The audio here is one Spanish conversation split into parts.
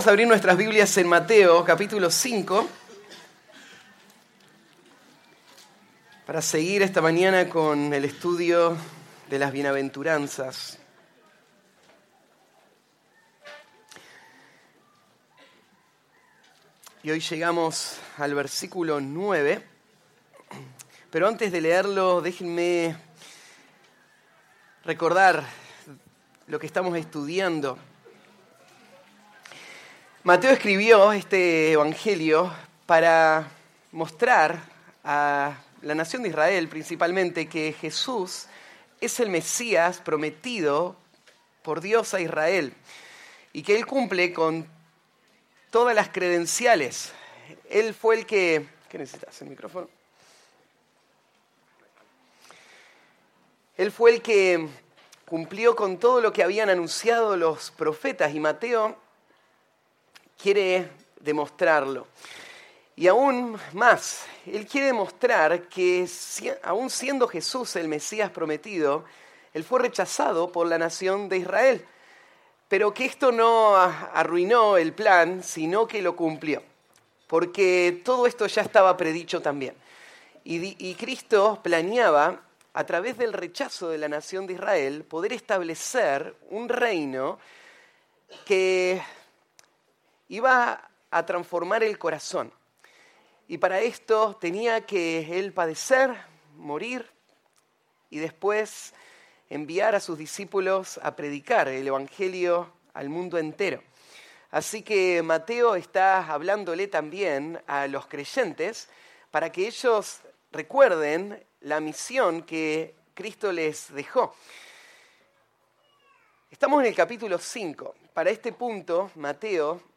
Vamos a abrir nuestras Biblias en Mateo capítulo 5 para seguir esta mañana con el estudio de las bienaventuranzas. Y hoy llegamos al versículo 9, pero antes de leerlo déjenme recordar lo que estamos estudiando. Mateo escribió este Evangelio para mostrar a la nación de Israel principalmente que Jesús es el Mesías prometido por Dios a Israel y que Él cumple con todas las credenciales. Él fue el que... ¿Qué necesitas? ¿El micrófono? Él fue el que cumplió con todo lo que habían anunciado los profetas y Mateo quiere demostrarlo. Y aún más, él quiere demostrar que aún siendo Jesús el Mesías prometido, él fue rechazado por la nación de Israel, pero que esto no arruinó el plan, sino que lo cumplió, porque todo esto ya estaba predicho también. Y, y Cristo planeaba, a través del rechazo de la nación de Israel, poder establecer un reino que iba a transformar el corazón. Y para esto tenía que él padecer, morir y después enviar a sus discípulos a predicar el Evangelio al mundo entero. Así que Mateo está hablándole también a los creyentes para que ellos recuerden la misión que Cristo les dejó. Estamos en el capítulo 5. Para este punto, Mateo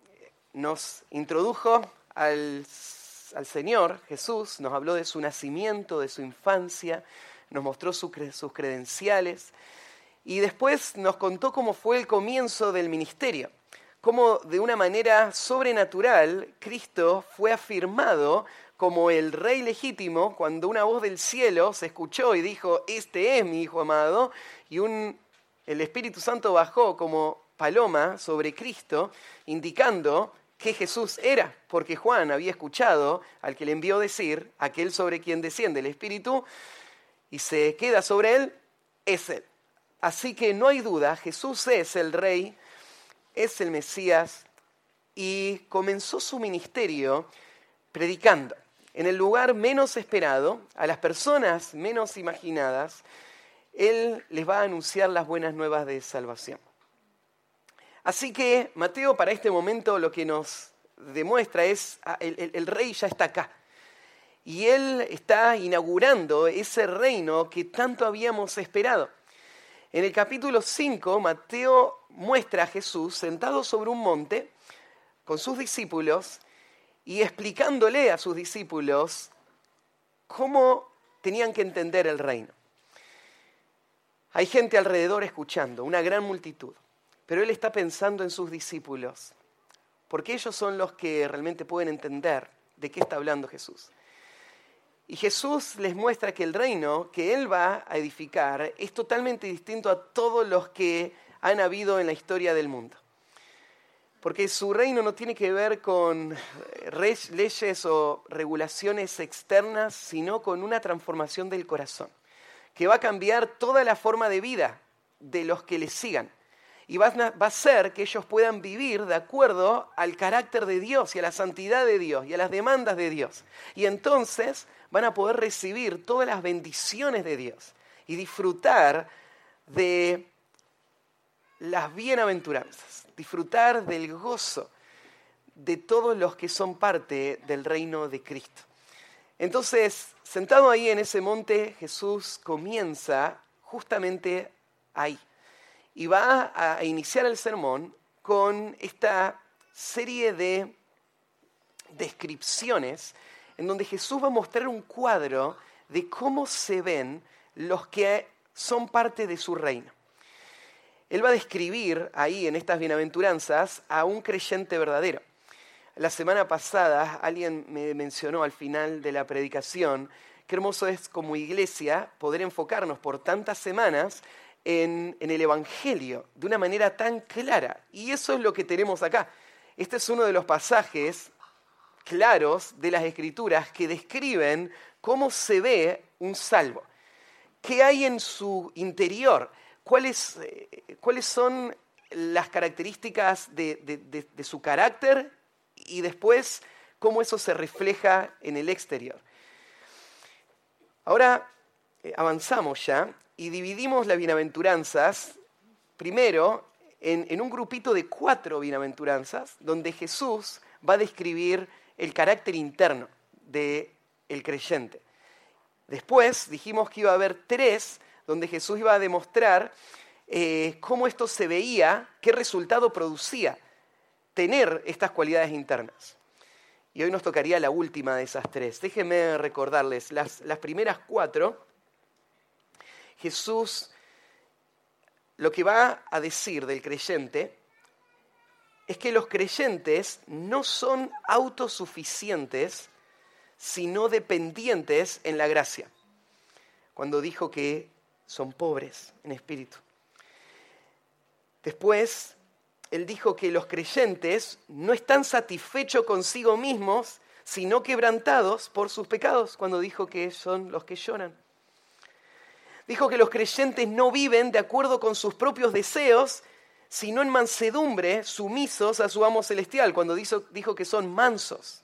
nos introdujo al, Señor Jesús, nos habló de su nacimiento, de su infancia, nos mostró sus credenciales y después nos contó cómo fue el comienzo del ministerio, cómo de una manera sobrenatural Cristo fue afirmado como el rey legítimo cuando una voz del cielo se escuchó y dijo, este es mi Hijo amado, y un, el Espíritu Santo bajó como paloma sobre Cristo, indicando que Jesús era, porque Juan había escuchado al que le envió decir, aquel sobre quien desciende el Espíritu y se queda sobre él, es él. Así que no hay duda, Jesús es el rey, es el Mesías y comenzó su ministerio predicando en el lugar menos esperado, a las personas menos imaginadas, Él les va a anunciar las buenas nuevas de salvación. Así que Mateo para este momento lo que nos demuestra es, ah, el, el, rey ya está acá. Y él está inaugurando ese reino que tanto habíamos esperado. En el capítulo 5, Mateo muestra a Jesús sentado sobre un monte con sus discípulos y explicándole a sus discípulos cómo tenían que entender el reino. Hay gente alrededor escuchando, una gran multitud. Pero él está pensando en sus discípulos, porque ellos son los que realmente pueden entender de qué está hablando Jesús. Y Jesús les muestra que el reino que Él va a edificar es totalmente distinto a todos los que han habido en la historia del mundo. Porque su reino no tiene que ver con leyes o regulaciones externas, sino con una transformación del corazón, que va a cambiar toda la forma de vida de los que le sigan y va a ser que ellos puedan vivir de acuerdo al carácter de Dios y a la santidad de Dios y a las demandas de Dios. Y entonces van a poder recibir todas las bendiciones de Dios y disfrutar de las bienaventuranzas, disfrutar del gozo de todos los que son parte del reino de Cristo. Entonces, sentado ahí en ese monte, Jesús comienza justamente ahí y va a iniciar el sermón con esta serie de descripciones en donde Jesús va a mostrar un cuadro de cómo se ven los que son parte de su reino. Él va a describir ahí en estas bienaventuranzas a un creyente verdadero. La semana pasada alguien me mencionó al final de la predicación qué hermoso es como iglesia poder enfocarnos por tantas semanas en, el Evangelio de una manera tan clara. Y eso es lo que tenemos acá. Este es uno de los pasajes claros de las escrituras que describen cómo se ve un salvo. ¿Qué hay en su interior? ¿Cuáles, eh, cuáles son las características de, su carácter y después cómo eso se refleja en el exterior? Ahora eh, avanzamos ya y dividimos las bienaventuranzas primero en, un grupito de cuatro bienaventuranzas donde Jesús va a describir el carácter interno del creyente. Después dijimos que iba a haber tres donde Jesús iba a demostrar eh, cómo esto se veía, qué resultado producía tener estas cualidades internas. Y hoy nos tocaría la última de esas tres. Déjenme recordarles, las, las primeras cuatro, Jesús lo que va a decir del creyente es que los creyentes no son autosuficientes, sino dependientes en la gracia. Cuando dijo que son pobres en espíritu. Después, él dijo que los creyentes no están satisfechos consigo mismos, sino quebrantados por sus pecados, cuando dijo que son los que lloran. Dijo que los creyentes no viven de acuerdo con sus propios deseos, sino en mansedumbre, sumisos a su amo celestial, cuando dijo, que son mansos.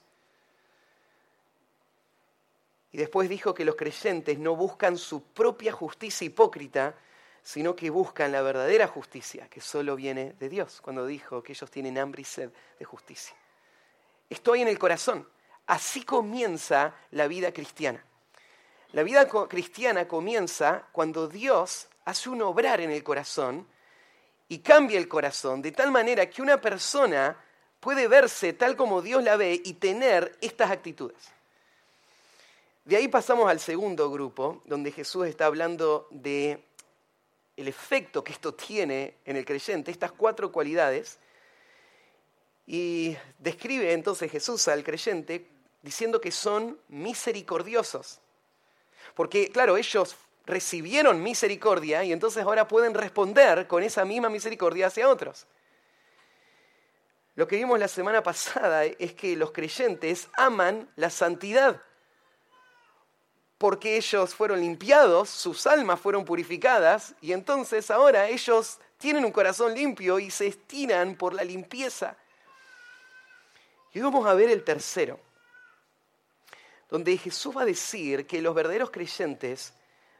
Y después dijo que los creyentes no buscan su propia justicia hipócrita, sino que buscan la verdadera justicia, que solo viene de Dios, cuando dijo que ellos tienen hambre y sed de justicia. Estoy en el corazón. Así comienza la vida cristiana. La vida cristiana comienza cuando Dios hace un obrar en el corazón y cambia el corazón de tal manera que una persona puede verse tal como Dios la ve y tener estas actitudes. De ahí pasamos al segundo grupo, donde Jesús está hablando de el efecto que esto tiene en el creyente, estas cuatro cualidades, y describe entonces Jesús al creyente diciendo que son misericordiosos. Porque, claro, ellos recibieron misericordia y entonces ahora pueden responder con esa misma misericordia hacia otros. Lo que vimos la semana pasada es que los creyentes aman la santidad, porque ellos fueron limpiados, sus almas fueron purificadas y entonces ahora ellos tienen un corazón limpio y se estiran por la limpieza. Y vamos a ver el tercero donde Jesús va a decir que los verdaderos creyentes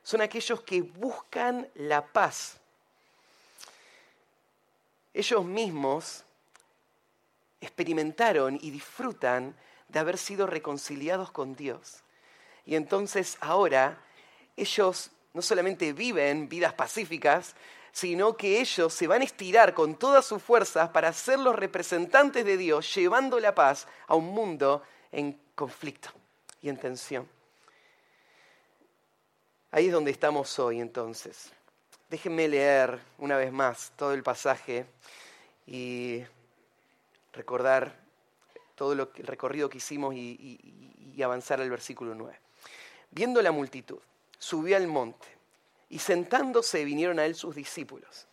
son aquellos que buscan la paz. Ellos mismos experimentaron y disfrutan de haber sido reconciliados con Dios. Y entonces ahora ellos no solamente viven vidas pacíficas, sino que ellos se van a estirar con todas sus fuerzas para ser los representantes de Dios, llevando la paz a un mundo en conflicto y en tensión. Ahí es donde estamos hoy entonces. Déjenme leer una vez más todo el pasaje y recordar todo lo el recorrido que hicimos y, y avanzar al versículo 9. Viendo la multitud, subió al monte y sentándose vinieron a él sus discípulos.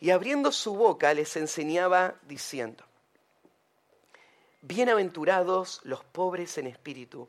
Y abriendo su boca les enseñaba diciendo, Bienaventurados los pobres en espíritu,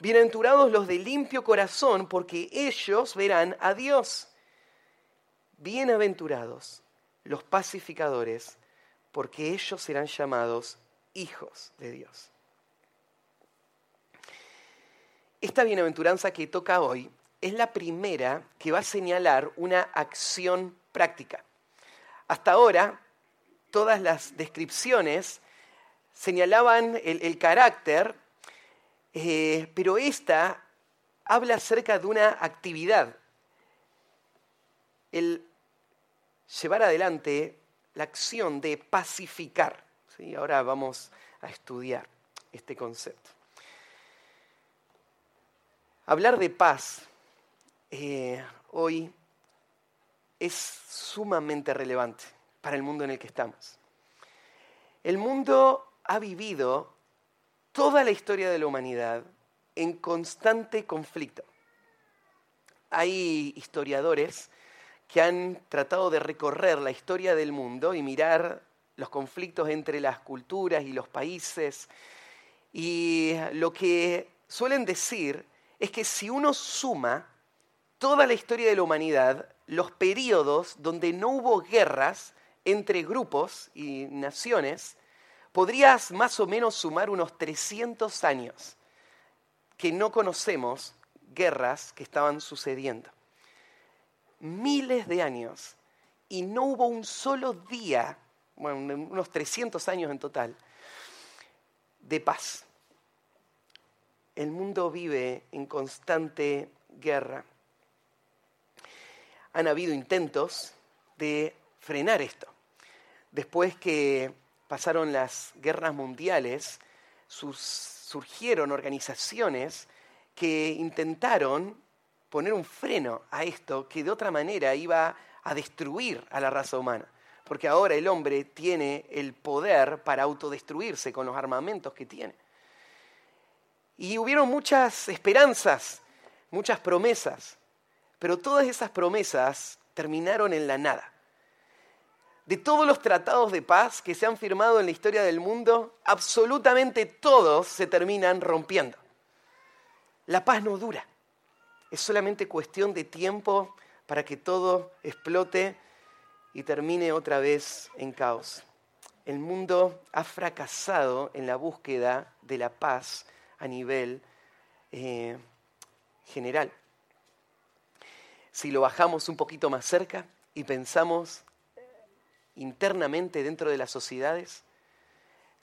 Bienaventurados los de limpio corazón, porque ellos verán a Dios. Bienaventurados los pacificadores, porque ellos serán llamados hijos de Dios. Esta bienaventuranza que toca hoy es la primera que va a señalar una acción práctica. Hasta ahora, todas las descripciones señalaban el, el carácter eh, pero esta habla acerca de una actividad, el llevar adelante la acción de pacificar. ¿sí? Ahora vamos a estudiar. este concepto. Hablar de paz eh, hoy es sumamente relevante para el mundo en el que estamos. El mundo ha vivido toda la historia de la humanidad en constante conflicto. Hay historiadores que han tratado de recorrer la historia del mundo y mirar los conflictos entre las culturas y los países. Y lo que suelen decir es que si uno suma toda la historia de la humanidad, los periodos donde no hubo guerras entre grupos y naciones, podrías más o menos sumar unos 300 años que no conocemos guerras que estaban sucediendo. Miles de años y no hubo un solo día, bueno, unos 300 años en total, de paz. El mundo vive en constante guerra. Han habido intentos de frenar esto. Después que pasaron las guerras mundiales, surgieron organizaciones que intentaron poner un freno a esto que de otra manera iba a destruir a la raza humana. Porque ahora el hombre tiene el poder para autodestruirse con los armamentos que tiene. Y hubieron muchas esperanzas, muchas promesas, pero todas esas promesas terminaron en la nada. De todos los tratados de paz que se han firmado en la historia del mundo, absolutamente todos se terminan rompiendo. La paz no dura. Es solamente cuestión de tiempo para que todo explote y termine otra vez en caos. El mundo ha fracasado en la búsqueda de la paz a nivel eh, general. Si lo bajamos un poquito más cerca y pensamos internamente dentro de las sociedades,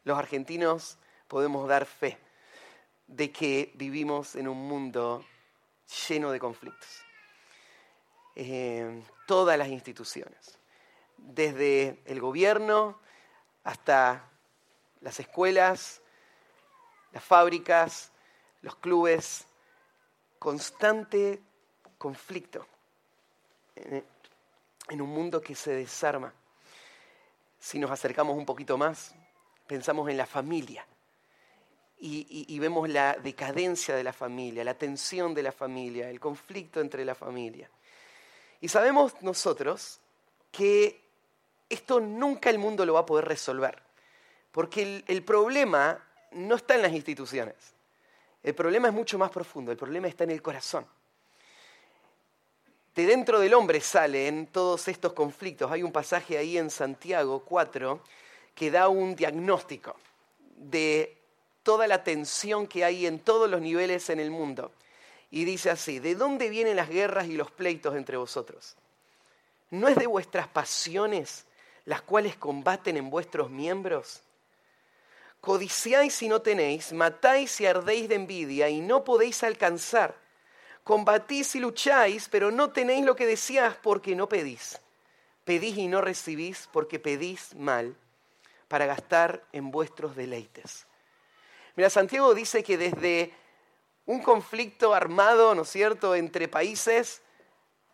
los argentinos podemos dar fe de que vivimos en un mundo lleno de conflictos. Eh, todas las instituciones, desde el gobierno hasta las escuelas, las fábricas, los clubes, constante conflicto en un mundo que se desarma. Si nos acercamos un poquito más, pensamos en la familia y, vemos la decadencia de la familia, la tensión de la familia, el conflicto entre la familia. Y sabemos nosotros que esto nunca el mundo lo va a poder resolver, porque el, problema no está en las instituciones, el problema es mucho más profundo, el problema está en el corazón. De dentro del hombre salen todos estos conflictos. Hay un pasaje ahí en Santiago 4 que da un diagnóstico de toda la tensión que hay en todos los niveles en el mundo. Y dice así, ¿de dónde vienen las guerras y los pleitos entre vosotros? ¿No es de vuestras pasiones las cuales combaten en vuestros miembros? Codiciáis y no tenéis, matáis y ardéis de envidia y no podéis alcanzar. Combatís y lucháis, pero no tenéis lo que decías porque no pedís. Pedís y no recibís porque pedís mal para gastar en vuestros deleites. Mira, Santiago dice que desde un conflicto armado, ¿no es cierto?, entre países,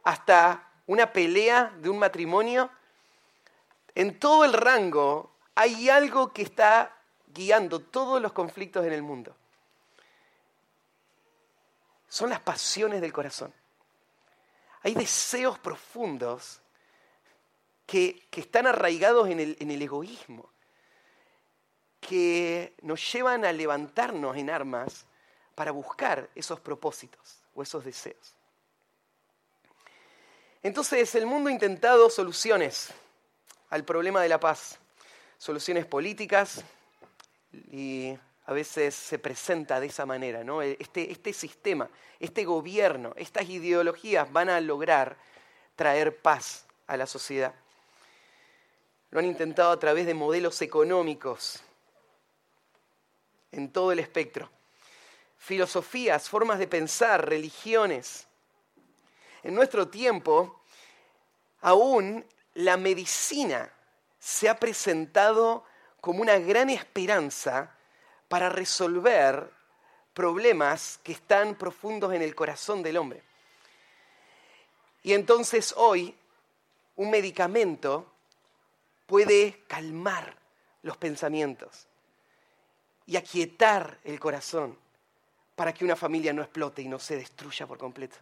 hasta una pelea de un matrimonio, en todo el rango hay algo que está guiando todos los conflictos en el mundo. Son las pasiones del corazón. Hay deseos profundos que, están arraigados en el egoísmo que nos llevan a levantarnos en armas para buscar esos propósitos o esos deseos. Entonces el mundo ha intentado soluciones al problema de la paz, soluciones políticas y a veces se presenta de esa manera, ¿no? Este, este sistema, este gobierno, estas ideologías van a lograr traer paz a la sociedad. Lo han intentado a través de modelos económicos, en todo el espectro. Filosofías, formas de pensar, religiones. En nuestro tiempo, aún la medicina se ha presentado como una gran esperanza para resolver problemas que están profundos en el corazón del hombre. Y entonces hoy un medicamento puede calmar los pensamientos y aquietar el corazón para que una familia no explote y no se destruya por completo.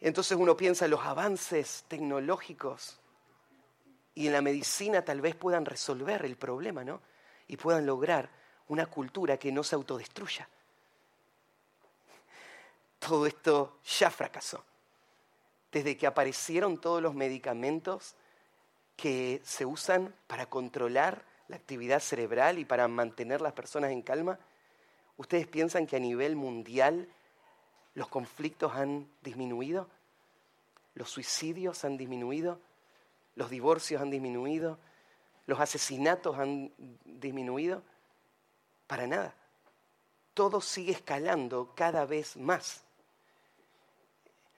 Entonces uno piensa en los avances tecnológicos y en la medicina tal vez puedan resolver el problema, ¿no? Y puedan lograr una cultura que no se autodestruya. Todo esto ya fracasó. Desde que aparecieron todos los medicamentos que se usan para controlar la actividad cerebral y para mantener las personas en calma, ¿ustedes piensan que a nivel mundial los conflictos han disminuido? ¿Los suicidios han disminuido? ¿Los divorcios han disminuido? ¿Los asesinatos han disminuido? Para nada. Todo sigue escalando cada vez más.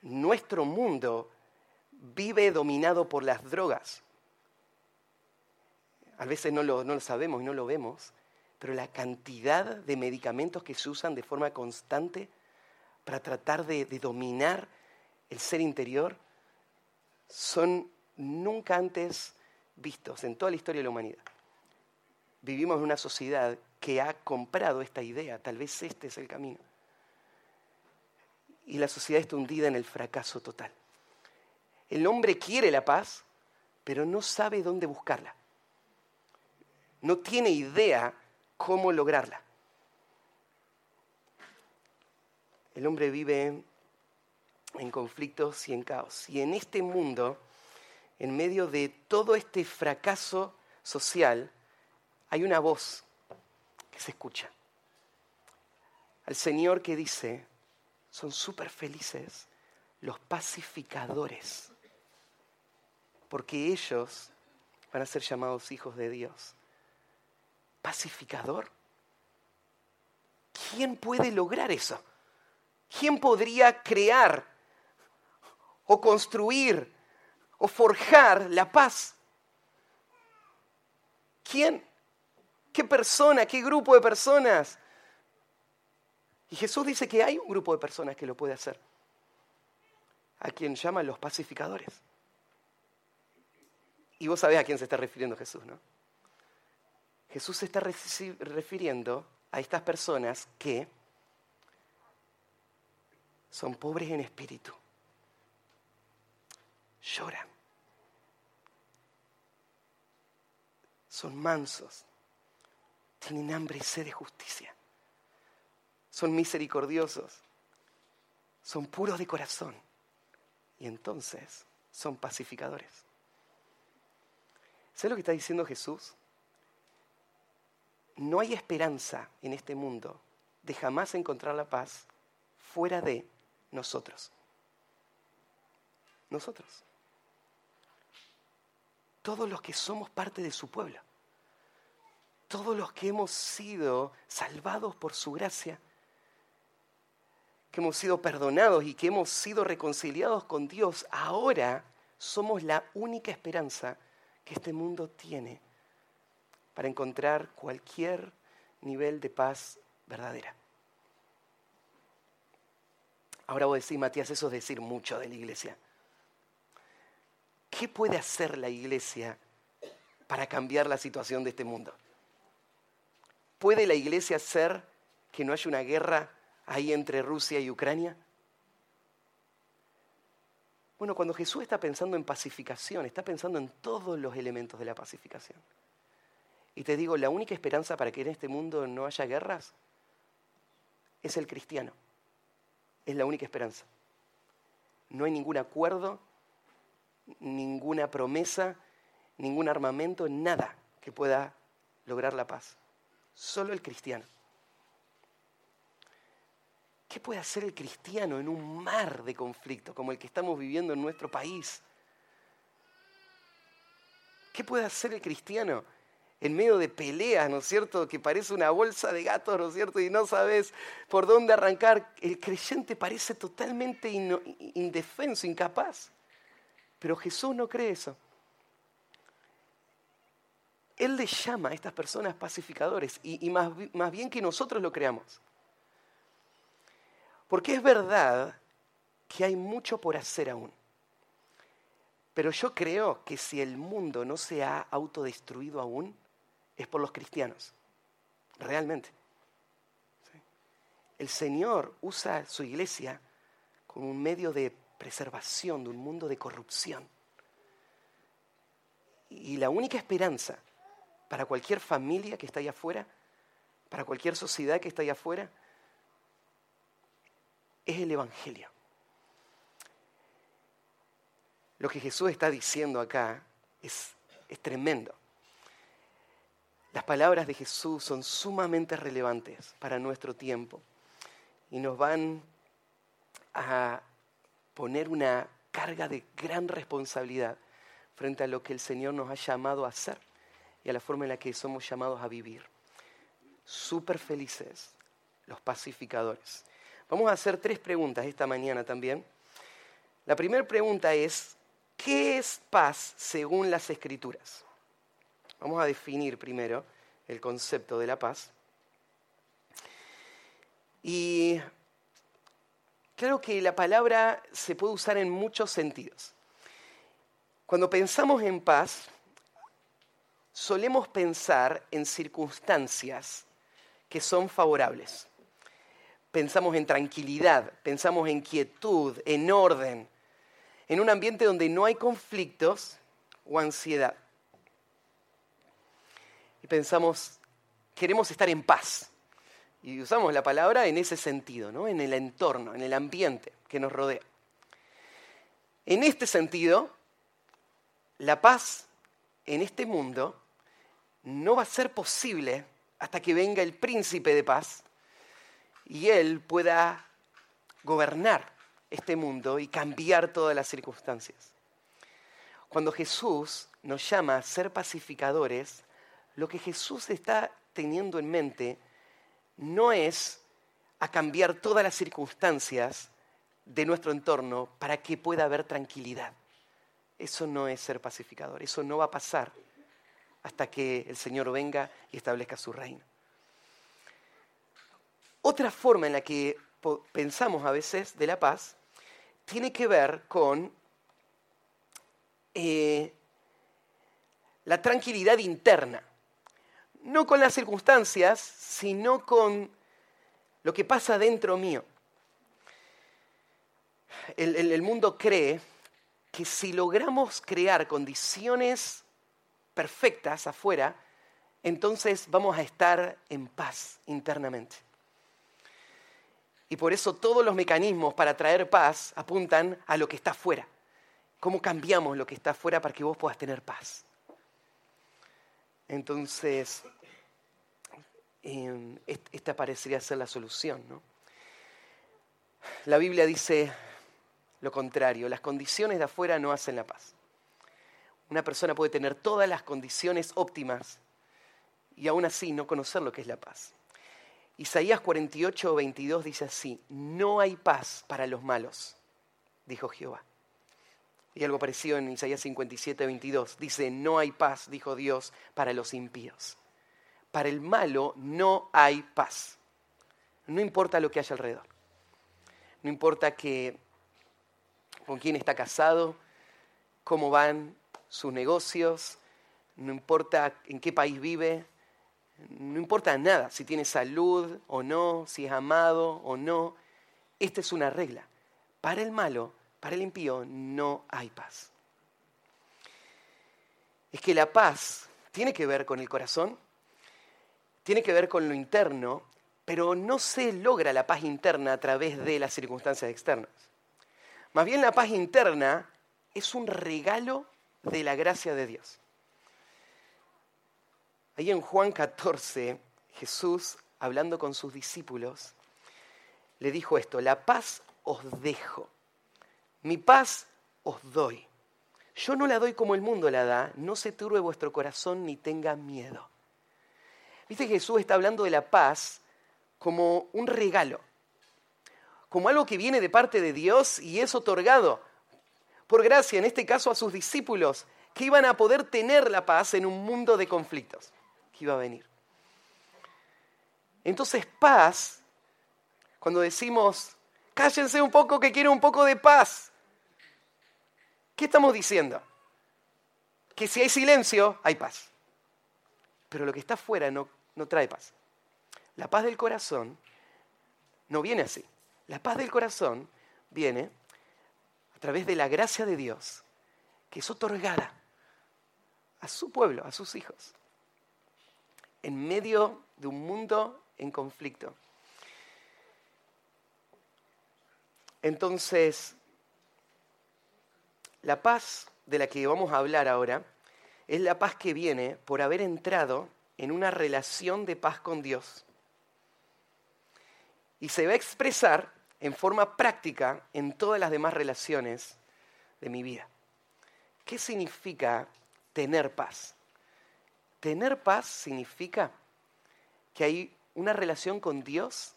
Nuestro mundo vive dominado por las drogas. A veces no lo, sabemos y no lo vemos, pero la cantidad de medicamentos que se usan de forma constante para tratar de, de dominar el ser interior son nunca antes vistos en toda la historia de la humanidad. Vivimos en una sociedad que ha comprado esta idea, tal vez este es el camino. Y la sociedad está hundida en el fracaso total. El hombre quiere la paz, pero no sabe dónde buscarla no tiene idea cómo lograrla. El hombre vive en conflictos y en caos. Y en este mundo, en medio de todo este fracaso social, hay una voz que se escucha. Al Señor que dice, son súper felices los pacificadores, porque ellos van a ser llamados hijos de Dios pacificador. ¿Quién puede lograr eso? ¿Quién podría crear o construir o forjar la paz? ¿Quién? ¿Qué persona? ¿Qué grupo de personas? Y Jesús dice que hay un grupo de personas que lo puede hacer, a quien llaman los pacificadores. Y vos sabés a quién se está refiriendo Jesús, ¿no? Jesús se está refiriendo a estas personas que son pobres en espíritu, lloran, son mansos, tienen hambre y sed de justicia, son misericordiosos, son puros de corazón y entonces son pacificadores. ¿Sabes lo que está diciendo Jesús? no hay esperanza en este mundo de jamás encontrar la paz fuera de nosotros. Nosotros. Todos los que somos parte de su pueblo. Todos los que hemos sido salvados por su gracia. Que hemos sido perdonados y que hemos sido reconciliados con Dios. Ahora somos la única esperanza que este mundo tiene para encontrar cualquier nivel de paz verdadera. Ahora vos decís, Matías, eso es decir mucho de la iglesia. ¿Qué puede hacer la iglesia para cambiar la situación de este mundo? ¿Puede la iglesia hacer que no haya una guerra ahí entre Rusia y Ucrania? Bueno, cuando Jesús está pensando en pacificación, está pensando en todos los elementos de la pacificación. Y te digo, la única esperanza para que en este mundo no haya guerras es el cristiano. Es la única esperanza. No hay ningún acuerdo, ninguna promesa, ningún armamento, nada que pueda lograr la paz. Solo el cristiano. ¿Qué puede hacer el cristiano en un mar de conflicto como el que estamos viviendo en nuestro país? ¿Qué puede hacer el cristiano en medio de peleas, ¿no es cierto? Que parece una bolsa de gatos, ¿no es cierto? Y no sabes por dónde arrancar. El creyente parece totalmente indefenso, incapaz. Pero Jesús no cree eso. Él le llama a estas personas pacificadores y, más, bien que nosotros lo creamos. Porque es verdad que hay mucho por hacer aún. Pero yo creo que si el mundo no se ha autodestruido aún, es por los cristianos. Realmente. El Señor usa su iglesia como un medio de preservación de un mundo de corrupción. Y la única esperanza para cualquier familia que está allá afuera, para cualquier sociedad que está allá afuera, es el Evangelio. Lo que Jesús está diciendo acá es, es tremendo. Las palabras de Jesús son sumamente relevantes para nuestro tiempo y nos van a poner una carga de gran responsabilidad frente a lo que el Señor nos ha llamado a hacer y a la forma en la que somos llamados a vivir. Súper felices los pacificadores. Vamos a hacer tres preguntas esta mañana también. La primera pregunta es, ¿qué es paz según las escrituras? Vamos a definir primero el concepto de la paz. Y claro que la palabra se puede usar en muchos sentidos. Cuando pensamos en paz, solemos pensar en circunstancias que son favorables. Pensamos en tranquilidad, pensamos en quietud, en orden, en un ambiente donde no hay conflictos o ansiedad. Y pensamos, queremos estar en paz. Y usamos la palabra en ese sentido, ¿no? en el entorno, en el ambiente que nos rodea. En este sentido, la paz en este mundo no va a ser posible hasta que venga el príncipe de paz y él pueda gobernar este mundo y cambiar todas las circunstancias. Cuando Jesús nos llama a ser pacificadores, lo que Jesús está teniendo en mente no es a cambiar todas las circunstancias de nuestro entorno para que pueda haber tranquilidad. Eso no es ser pacificador, eso no va a pasar hasta que el Señor venga y establezca su reino. Otra forma en la que pensamos a veces de la paz tiene que ver con eh, la tranquilidad interna. No con las circunstancias, sino con lo que pasa dentro mío. el mundo cree que si logramos crear condiciones perfectas afuera, entonces vamos a estar en paz internamente. Y por eso todos los mecanismos para traer paz apuntan a lo que está afuera. ¿Cómo cambiamos lo que está afuera para que vos puedas tener paz? Entonces, em, esta parecería ser la solución. ¿no? La Biblia dice, lo contrario, las condiciones de afuera no hacen la paz. Una persona puede tener todas las condiciones óptimas y aún así no conocer lo que es la paz. Isaías 48, 22 dice así, no hay paz para los malos, dijo Jehová. Y algo parecido en Isaías 57, 22. Dice, no hay paz, dijo Dios, para los impíos. Para el malo no hay paz. No importa lo que haya alrededor. No importa que con quién está casado, cómo van sus negocios, no importa en qué país vive, no importa nada, si tiene salud o no, si es amado o no. Esta es una regla. Para el malo, para el impío, no hay paz. Es que la paz tiene que ver con el corazón, tiene que ver con lo interno, pero no se logra la paz interna a través de las circunstancias externas. Más bien la paz interna es un regalo de la gracia de Dios. Ahí en Juan 14, Jesús, hablando con sus discípulos, le dijo esto, la paz os dejo, mi paz os doy. Yo no la doy como el mundo la da, no se turbe vuestro corazón ni tenga miedo. Viste, Jesús está hablando de la paz como un regalo como algo que viene de parte de Dios y es otorgado por gracia, en este caso a sus discípulos, que iban a poder tener la paz en un mundo de conflictos que iba a venir. Entonces paz, cuando decimos, cállense un poco que quiero un poco de paz, ¿qué estamos diciendo? Que si hay silencio, hay paz. Pero lo que está afuera no, no trae paz. La paz del corazón no viene así. La paz del corazón viene a través de la gracia de Dios, que es otorgada a su pueblo, a sus hijos, en medio de un mundo en conflicto. Entonces, la paz de la que vamos a hablar ahora es la paz que viene por haber entrado en una relación de paz con Dios. Y se va a expresar en forma práctica en todas las demás relaciones de mi vida. ¿Qué significa tener paz? Tener paz significa que hay una relación con Dios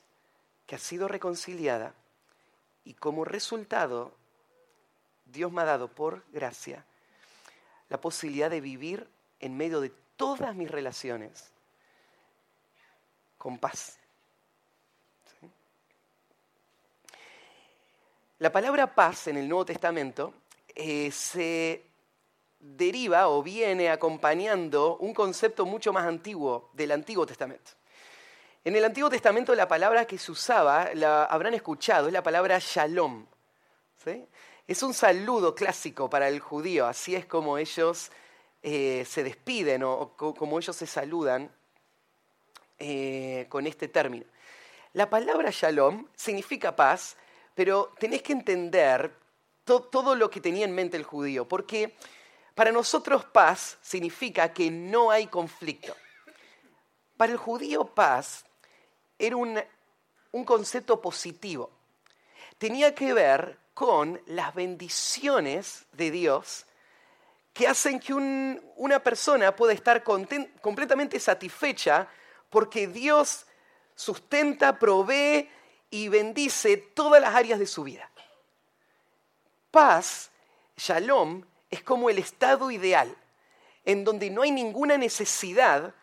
que ha sido reconciliada y como resultado Dios me ha dado por gracia la posibilidad de vivir en medio de todas mis relaciones con paz. La palabra paz en el Nuevo Testamento eh, se deriva o viene acompañando un concepto mucho más antiguo del Antiguo Testamento. En el Antiguo Testamento la palabra que se usaba, la habrán escuchado, es la palabra shalom. Es un saludo clásico para el judío, así es como ellos eh, se despiden o, como ellos se saludan eh, con este término. La palabra shalom significa paz, pero tenés que entender todo lo que tenía en mente el judío, porque para nosotros paz significa que no hay conflicto. Para el judío paz era un, concepto positivo. Tenía que ver con las bendiciones de Dios que hacen que una persona pueda estar completamente satisfecha porque Dios sustenta, provee y bendice todas las áreas de su vida. Paz, shalom, es como el estado ideal, en donde no hay ninguna necesidad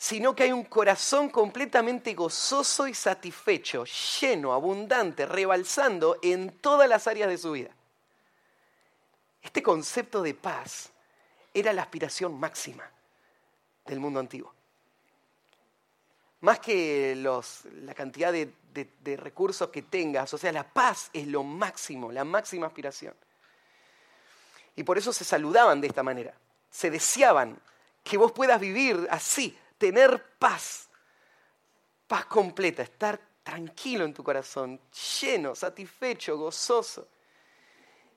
sino que hay un corazón completamente gozoso y satisfecho, lleno, abundante, rebalsando en todas las áreas de su vida. Este concepto de paz era la aspiración máxima del mundo antiguo. Más que la cantidad de, de recursos que tengas, o sea, la paz es lo máximo, la máxima aspiración. Y por eso se saludaban de esta manera. Se deseaban que vos puedas vivir así, tener paz, paz completa, estar tranquilo en tu corazón, lleno, satisfecho, gozoso.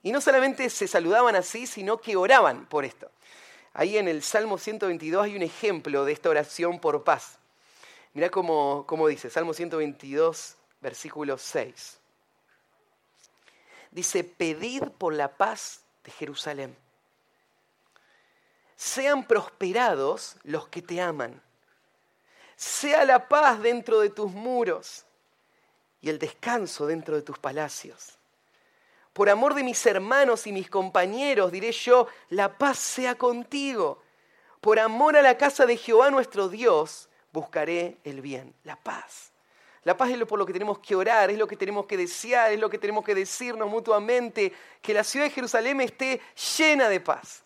Y no solamente se saludaban así, sino que oraban por esto. Ahí en el Salmo 122 hay un ejemplo de esta oración por paz. Mirá cómo, cómo dice, Salmo 122, versículo 6. Dice, pedid por la paz de Jerusalén. Sean prosperados los que te aman sea la paz dentro de tus muros y el descanso dentro de tus palacios. Por amor de mis hermanos y mis compañeros, diré yo, la paz sea contigo. Por amor a la casa de Jehová nuestro Dios, buscaré el bien, la paz. La paz es lo por lo que tenemos que orar, es lo que tenemos que desear, es lo que tenemos que decirnos mutuamente, que la ciudad de Jerusalén esté llena de paz.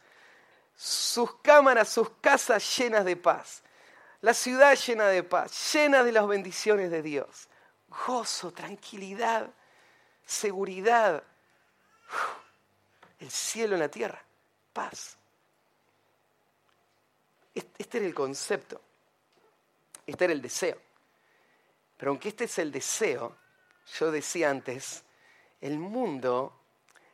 Sus cámaras, sus casas llenas de paz la ciudad llena de paz, llena de las bendiciones de Dios. Gozo, tranquilidad, seguridad. El cielo en la tierra, paz. Este era el concepto, este era el deseo. Pero aunque este es el deseo, yo decía antes, el mundo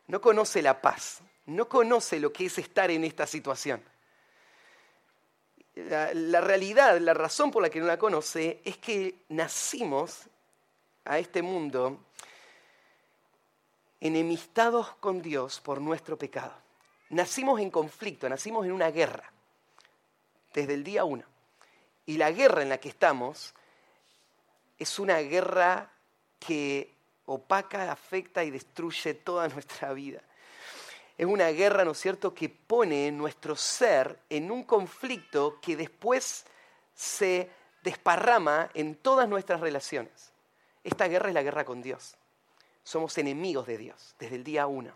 no conoce la paz, no conoce lo que es estar en esta situación la, realidad, la razón por la que no la conoce es que nacimos a este mundo enemistados con Dios por nuestro pecado. Nacimos en conflicto, nacimos en una guerra, desde el día uno. Y la guerra en la que estamos es una guerra que opaca, afecta y destruye toda nuestra vida. Es una guerra, ¿no es cierto?, que pone nuestro ser en un conflicto que después se desparrama en todas nuestras relaciones. Esta guerra es la guerra con Dios. Somos enemigos de Dios desde el día uno.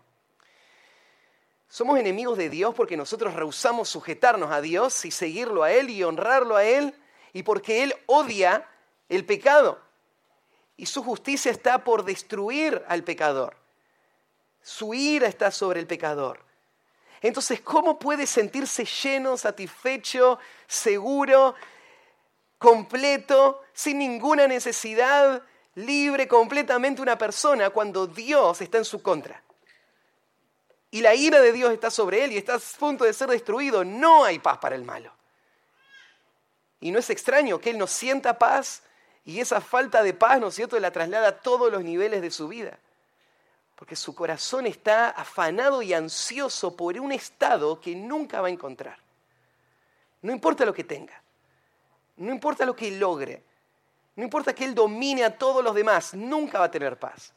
Somos enemigos de Dios porque nosotros rehusamos sujetarnos a Dios y seguirlo a Él y honrarlo a Él y porque Él odia el pecado y su justicia está por destruir al pecador. Su ira está sobre el pecador. Entonces, ¿cómo puede sentirse lleno, satisfecho, seguro, completo, sin ninguna necesidad, libre completamente una persona cuando Dios está en su contra? Y la ira de Dios está sobre él y está a punto de ser destruido. No hay paz para el malo. Y no es extraño que él no sienta paz y esa falta de paz, ¿no es cierto?, la traslada a todos los niveles de su vida. Porque su corazón está afanado y ansioso por un estado que nunca va a encontrar. No importa lo que tenga, no importa lo que logre, no importa que él domine a todos los demás, nunca va a tener paz.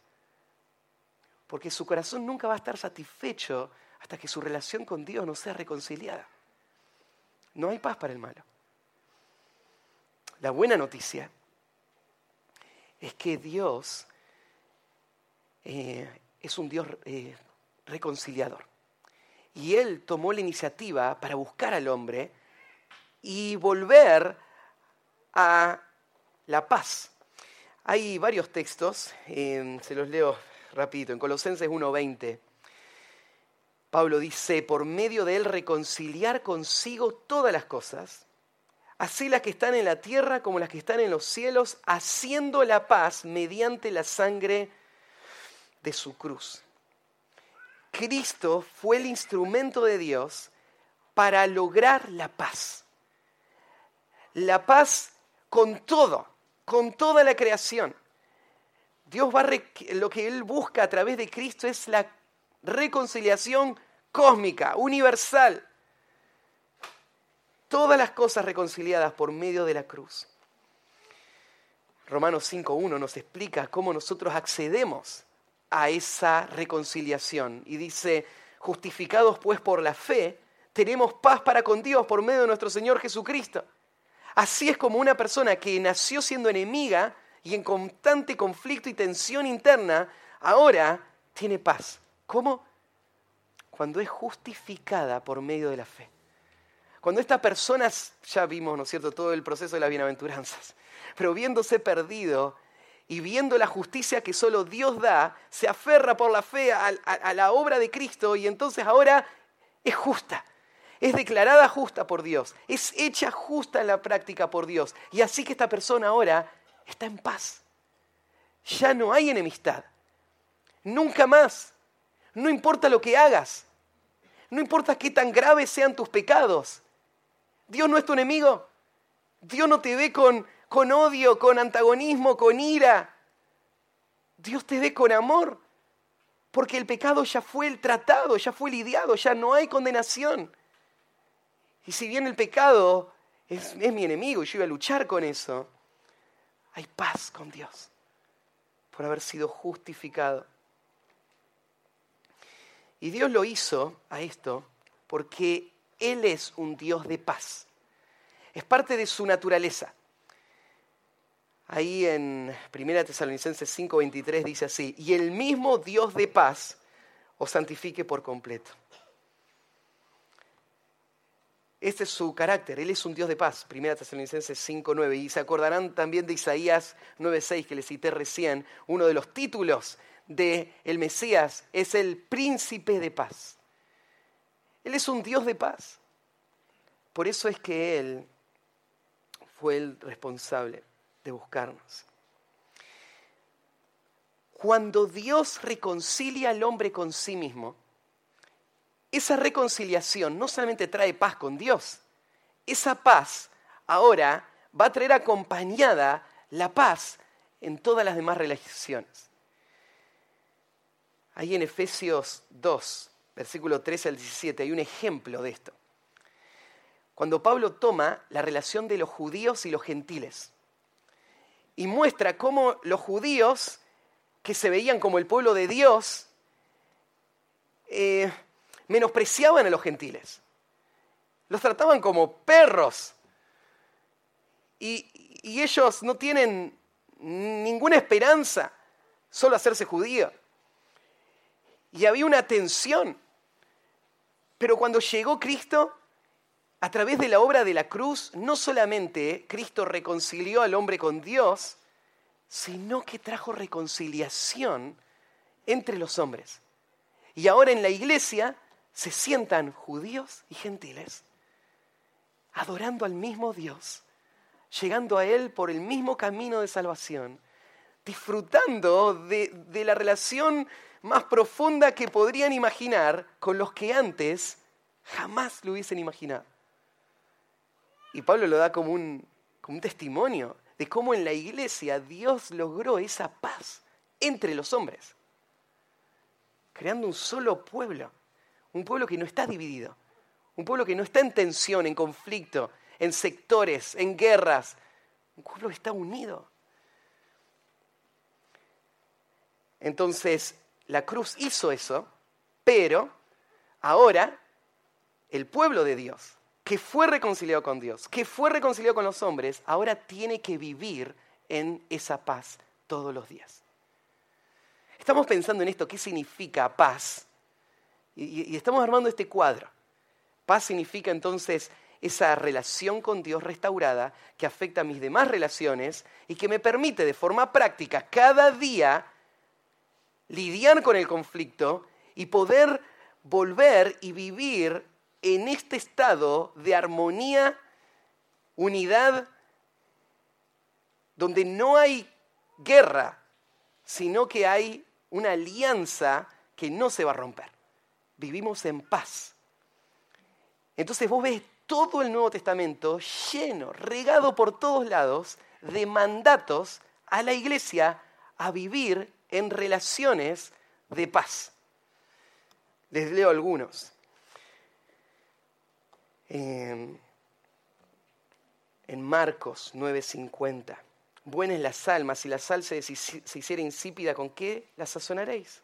Porque su corazón nunca va a estar satisfecho hasta que su relación con Dios no sea reconciliada. No hay paz para el malo. La buena noticia es que Dios eh, es un Dios eh, reconciliador. Y Él tomó la iniciativa para buscar al hombre y volver a la paz. Hay varios textos, eh, se los leo rapidito, en Colosenses 1.20. Pablo dice, por medio de él reconciliar consigo todas las cosas, así las que están en la tierra como las que están en los cielos, haciendo la paz mediante la sangre de su cruz. Cristo fue el instrumento de Dios para lograr la paz. La paz con todo, con toda la creación. Dios va lo que Él busca a través de Cristo es la reconciliación cósmica, universal. Todas las cosas reconciliadas por medio de la cruz. Romanos 5.1 nos explica cómo nosotros accedemos a esa reconciliación. Y dice, justificados pues por la fe, tenemos paz para con Dios por medio de nuestro Señor Jesucristo. Así es como una persona que nació siendo enemiga y en constante conflicto y tensión interna, ahora tiene paz. ¿Cómo? Cuando es justificada por medio de la fe. Cuando esta persona, ya vimos, ¿no es cierto?, todo el proceso de las bienaventuranzas, pero viéndose perdido, y viendo la justicia que solo Dios da, se aferra por la fe a, la obra de Cristo y entonces ahora es justa. Es declarada justa por Dios, es hecha justa en la práctica por Dios. Y así que esta persona ahora está en paz. Ya no hay enemistad. Nunca más. No importa lo que hagas. No importa qué tan graves sean tus pecados. Dios no es tu enemigo. Dios no te ve con, con odio, con antagonismo, con ira. Dios te ve con amor, porque el pecado ya fue el tratado, ya fue lidiado, ya no hay condenación. Y si bien el pecado es, es mi enemigo y yo iba a luchar con eso, hay paz con Dios por haber sido justificado. Y Dios lo hizo a esto porque Él es un Dios de paz. Es parte de su naturaleza. Ahí en 1 Tesalonicenses 5:23 dice así, y el mismo Dios de paz os santifique por completo. Este es su carácter, Él es un Dios de paz, 1 Tesalonicenses 5.9. Y se acordarán también de Isaías 9.6 que le cité recién, uno de los títulos de Mesías es el príncipe de paz. Él es un Dios de paz. Por eso es que Él fue el responsable de buscarnos. Cuando Dios reconcilia al hombre con sí mismo, esa reconciliación no solamente trae paz con Dios, esa paz ahora va a traer acompañada la paz en todas las demás relaciones. Ahí en Efesios 2, versículo 13 al 17, hay un ejemplo de esto. Cuando Pablo toma la relación de los judíos y los gentiles y muestra cómo los judíos, que se veían como el pueblo de Dios, eh, menospreciaban a los gentiles. Los trataban como perros. Y, y ellos no tienen ninguna esperanza, solo hacerse judío. Y había una tensión. Pero cuando llegó Cristo, a través de la obra de la cruz, no solamente Cristo reconcilió al hombre con Dios, sino que trajo reconciliación entre los hombres. Y ahora en la iglesia se sientan judíos y gentiles, adorando al mismo Dios, llegando a Él por el mismo camino de salvación, disfrutando de, la relación más profunda que podrían imaginar con los que antes jamás lo hubiesen imaginado. Y Pablo lo da como un, testimonio de cómo en la iglesia Dios logró esa paz entre los hombres, creando un solo pueblo, un pueblo que no está dividido, un pueblo que no está en tensión, en conflicto, en sectores, en guerras, un pueblo que está unido. Entonces, la cruz hizo eso, pero ahora el pueblo de Dios que fue reconciliado con Dios, que fue reconciliado con los hombres, ahora tiene que vivir en esa paz todos los días. Estamos pensando en esto, ¿qué significa paz? Y, estamos armando este cuadro. Paz significa entonces esa relación con Dios restaurada que afecta a mis demás relaciones y que me permite de forma práctica cada día lidiar con el conflicto y poder volver y vivir en este estado de armonía, unidad, donde no hay guerra, sino que hay una alianza que no se va a romper. Vivimos en paz. Entonces vos ves todo el Nuevo Testamento lleno, regado por todos lados, de mandatos a la iglesia a vivir en relaciones de paz. Les leo algunos en Marcos 9:50. Buenas las almas, y la sal se, se hiciera insípida, ¿con qué la sazonaréis?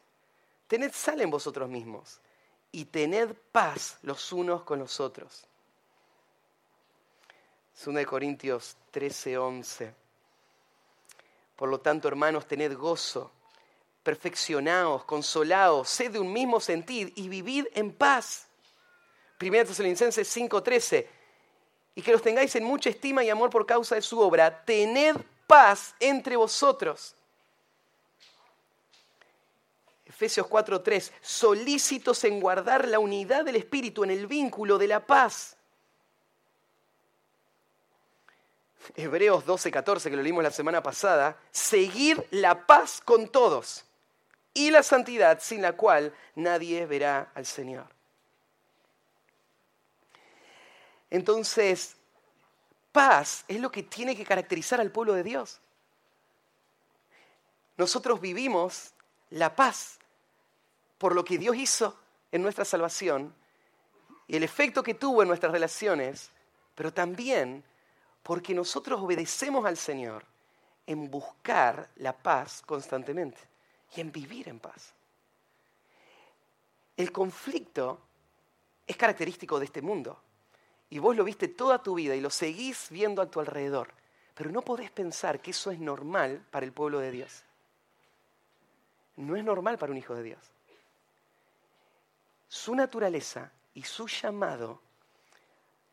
Tened sal en vosotros mismos y tened paz los unos con los otros. 2 Corintios 13:11. Por lo tanto, hermanos, tened gozo, perfeccionaos, consolaos, sed de un mismo sentir y vivid en paz 1 Tesalonicenses 5:13, y que los tengáis en mucha estima y amor por causa de su obra, tened paz entre vosotros. Efesios 4:3, solícitos en guardar la unidad del Espíritu en el vínculo de la paz. Hebreos 12:14, que lo leímos la semana pasada, seguid la paz con todos y la santidad sin la cual nadie verá al Señor. Entonces, paz es lo que tiene que caracterizar al pueblo de Dios. Nosotros vivimos la paz por lo que Dios hizo en nuestra salvación y el efecto que tuvo en nuestras relaciones, pero también porque nosotros obedecemos al Señor en buscar la paz constantemente y en vivir en paz. El conflicto es característico de este mundo. Y vos lo viste toda tu vida y lo seguís viendo a tu alrededor. Pero no podés pensar que eso es normal para el pueblo de Dios. No es normal para un hijo de Dios. Su naturaleza y su llamado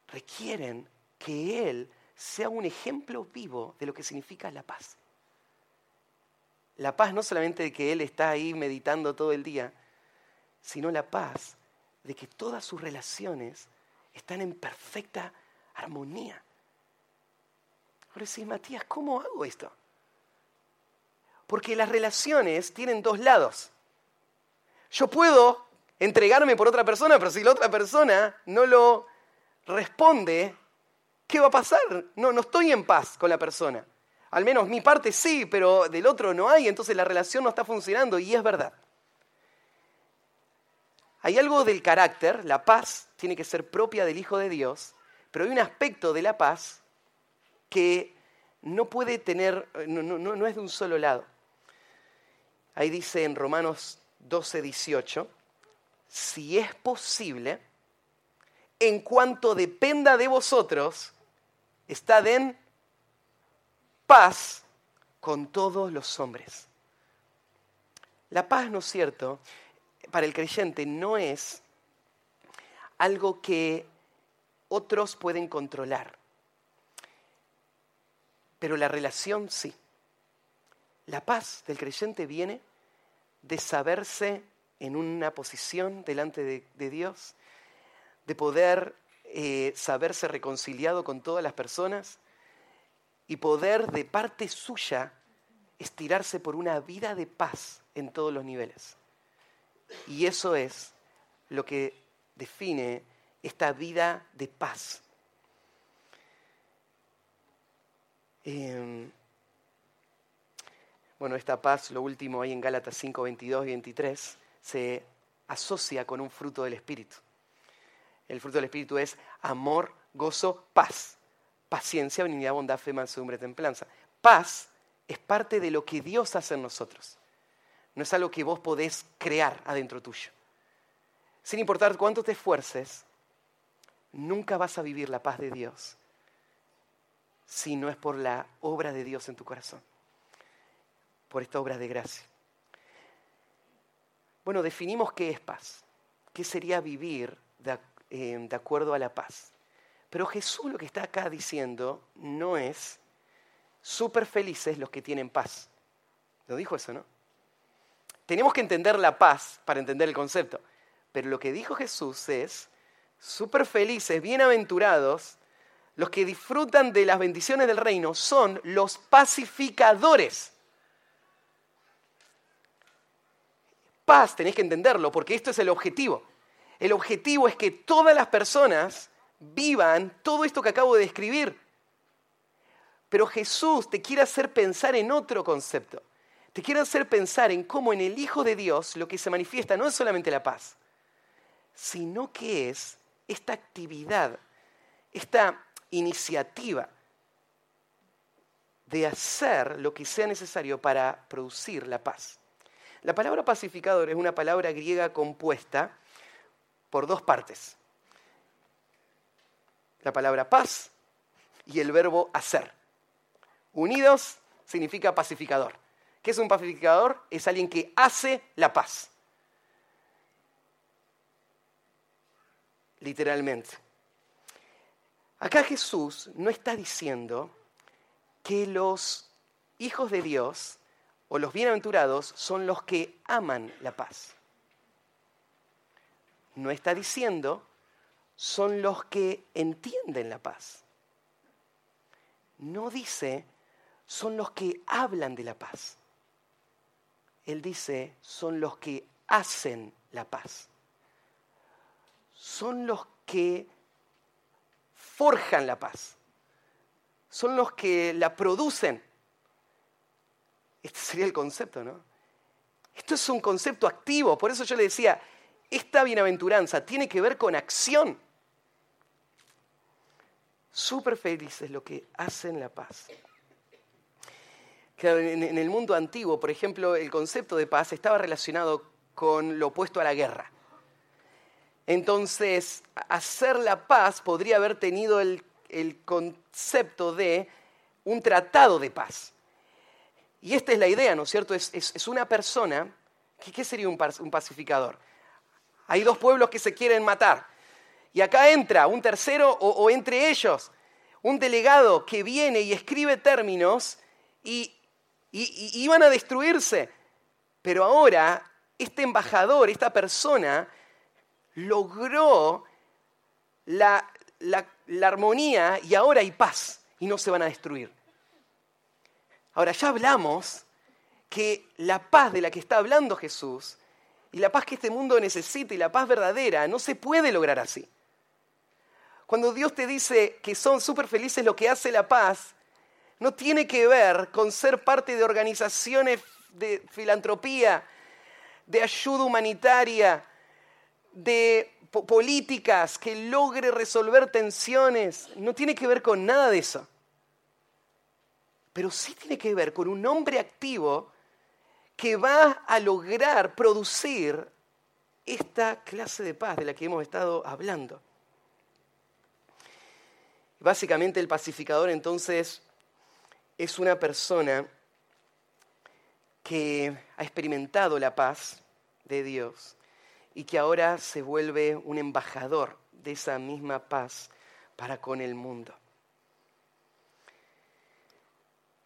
requieren que Él sea un ejemplo vivo de lo que significa la paz. La paz no solamente de que Él está ahí meditando todo el día, sino la paz de que todas sus relaciones están en perfecta armonía. Ahora sí, Matías, ¿cómo hago esto? Porque las relaciones tienen dos lados. Yo puedo entregarme por otra persona, pero si la otra persona no lo responde, ¿qué va a pasar? No, no estoy en paz con la persona. Al menos mi parte sí, pero del otro no hay, entonces la relación no está funcionando y es verdad. Hay algo del carácter, la paz tiene que ser propia del Hijo de Dios, pero hay un aspecto de la paz que no puede tener, no, no es de un solo lado. Ahí dice en Romanos 12, 18, si es posible, en cuanto dependa de vosotros, estad en paz con todos los hombres. La paz, ¿no es cierto?, para el creyente no es algo que otros pueden controlar, pero la relación sí. La paz del creyente viene de saberse en una posición delante de, Dios, de poder eh, saberse reconciliado con todas las personas y poder de parte suya estirarse por una vida de paz en todos los niveles. Y eso es lo que define esta vida de paz. Em, bueno, esta paz, lo último ahí en Gálatas 5, 22 y 23, se asocia con un fruto del Espíritu. El fruto del Espíritu es amor, gozo, paz, paciencia, benignidad, bondad, fe, mansedumbre, templanza. Paz es parte de lo que Dios hace en nosotros. No es algo que vos podés crear adentro tuyo. Sin importar cuánto te esfuerces, nunca vas a vivir la paz de Dios si no es por la obra de Dios en tu corazón, por esta obra de gracia. Bueno, definimos qué es paz, qué sería vivir de, eh, acuerdo a la paz. Pero Jesús lo que está acá diciendo no es súper felices los que tienen paz. Lo dijo eso, ¿no? Tenemos que entender la paz para entender el concepto. Pero lo que dijo Jesús es, súper felices, bienaventurados, los que disfrutan de las bendiciones del reino son los pacificadores. Paz, tenéis que entenderlo, porque esto es el objetivo. El objetivo es que todas las personas vivan todo esto que acabo de describir. Pero Jesús te quiere hacer pensar en otro concepto. Te quiere hacer pensar en cómo en el Hijo de Dios lo que se manifiesta no es solamente la paz, sino que es esta actividad, esta iniciativa de hacer lo que sea necesario para producir la paz. La palabra pacificador es una palabra griega compuesta por dos partes. La palabra paz y el verbo hacer. Unidos significa pacificador. ¿Qué es un pacificador? Es alguien que hace la paz. Literalmente. Acá Jesús no está diciendo que los hijos de Dios o los bienaventurados son los que aman la paz. No está diciendo son los que entienden la paz. No dice son los que hablan de la paz. Él dice son los que hacen la paz. Son los que forjan la paz. Son los que la producen. Este sería el concepto, ¿no? Esto es un concepto activo, por eso yo le decía, esta bienaventuranza tiene que ver con acción. Súper felices lo que hacen la paz. En el mundo antiguo, por ejemplo, el concepto de paz estaba relacionado con lo opuesto a la guerra. Entonces, hacer la paz podría haber tenido el, concepto de un tratado de paz. Y esta es la idea, ¿no es cierto? Es, una persona, ¿qué, sería un, pacificador? Hay dos pueblos que se quieren matar. Y acá entra un tercero o, entre ellos, un delegado que viene y escribe términos y, y iban a destruirse. Pero ahora este embajador, esta persona, logró la, armonía y ahora hay paz y no se van a destruir. Ahora ya hablamos que la paz de la que está hablando Jesús y la paz que este mundo necesita y la paz verdadera no se puede lograr así. Cuando Dios te dice que son súper felices lo que hace la paz, no tiene que ver con ser parte de organizaciones de filantropía, de ayuda humanitaria, de políticas que logre resolver tensiones. No tiene que ver con nada de eso. Pero sí tiene que ver con un hombre activo que va a lograr producir esta clase de paz de la que hemos estado hablando. Básicamente el pacificador entonces es una persona que ha experimentado la paz de Dios y que ahora se vuelve un embajador de esa misma paz para con el mundo.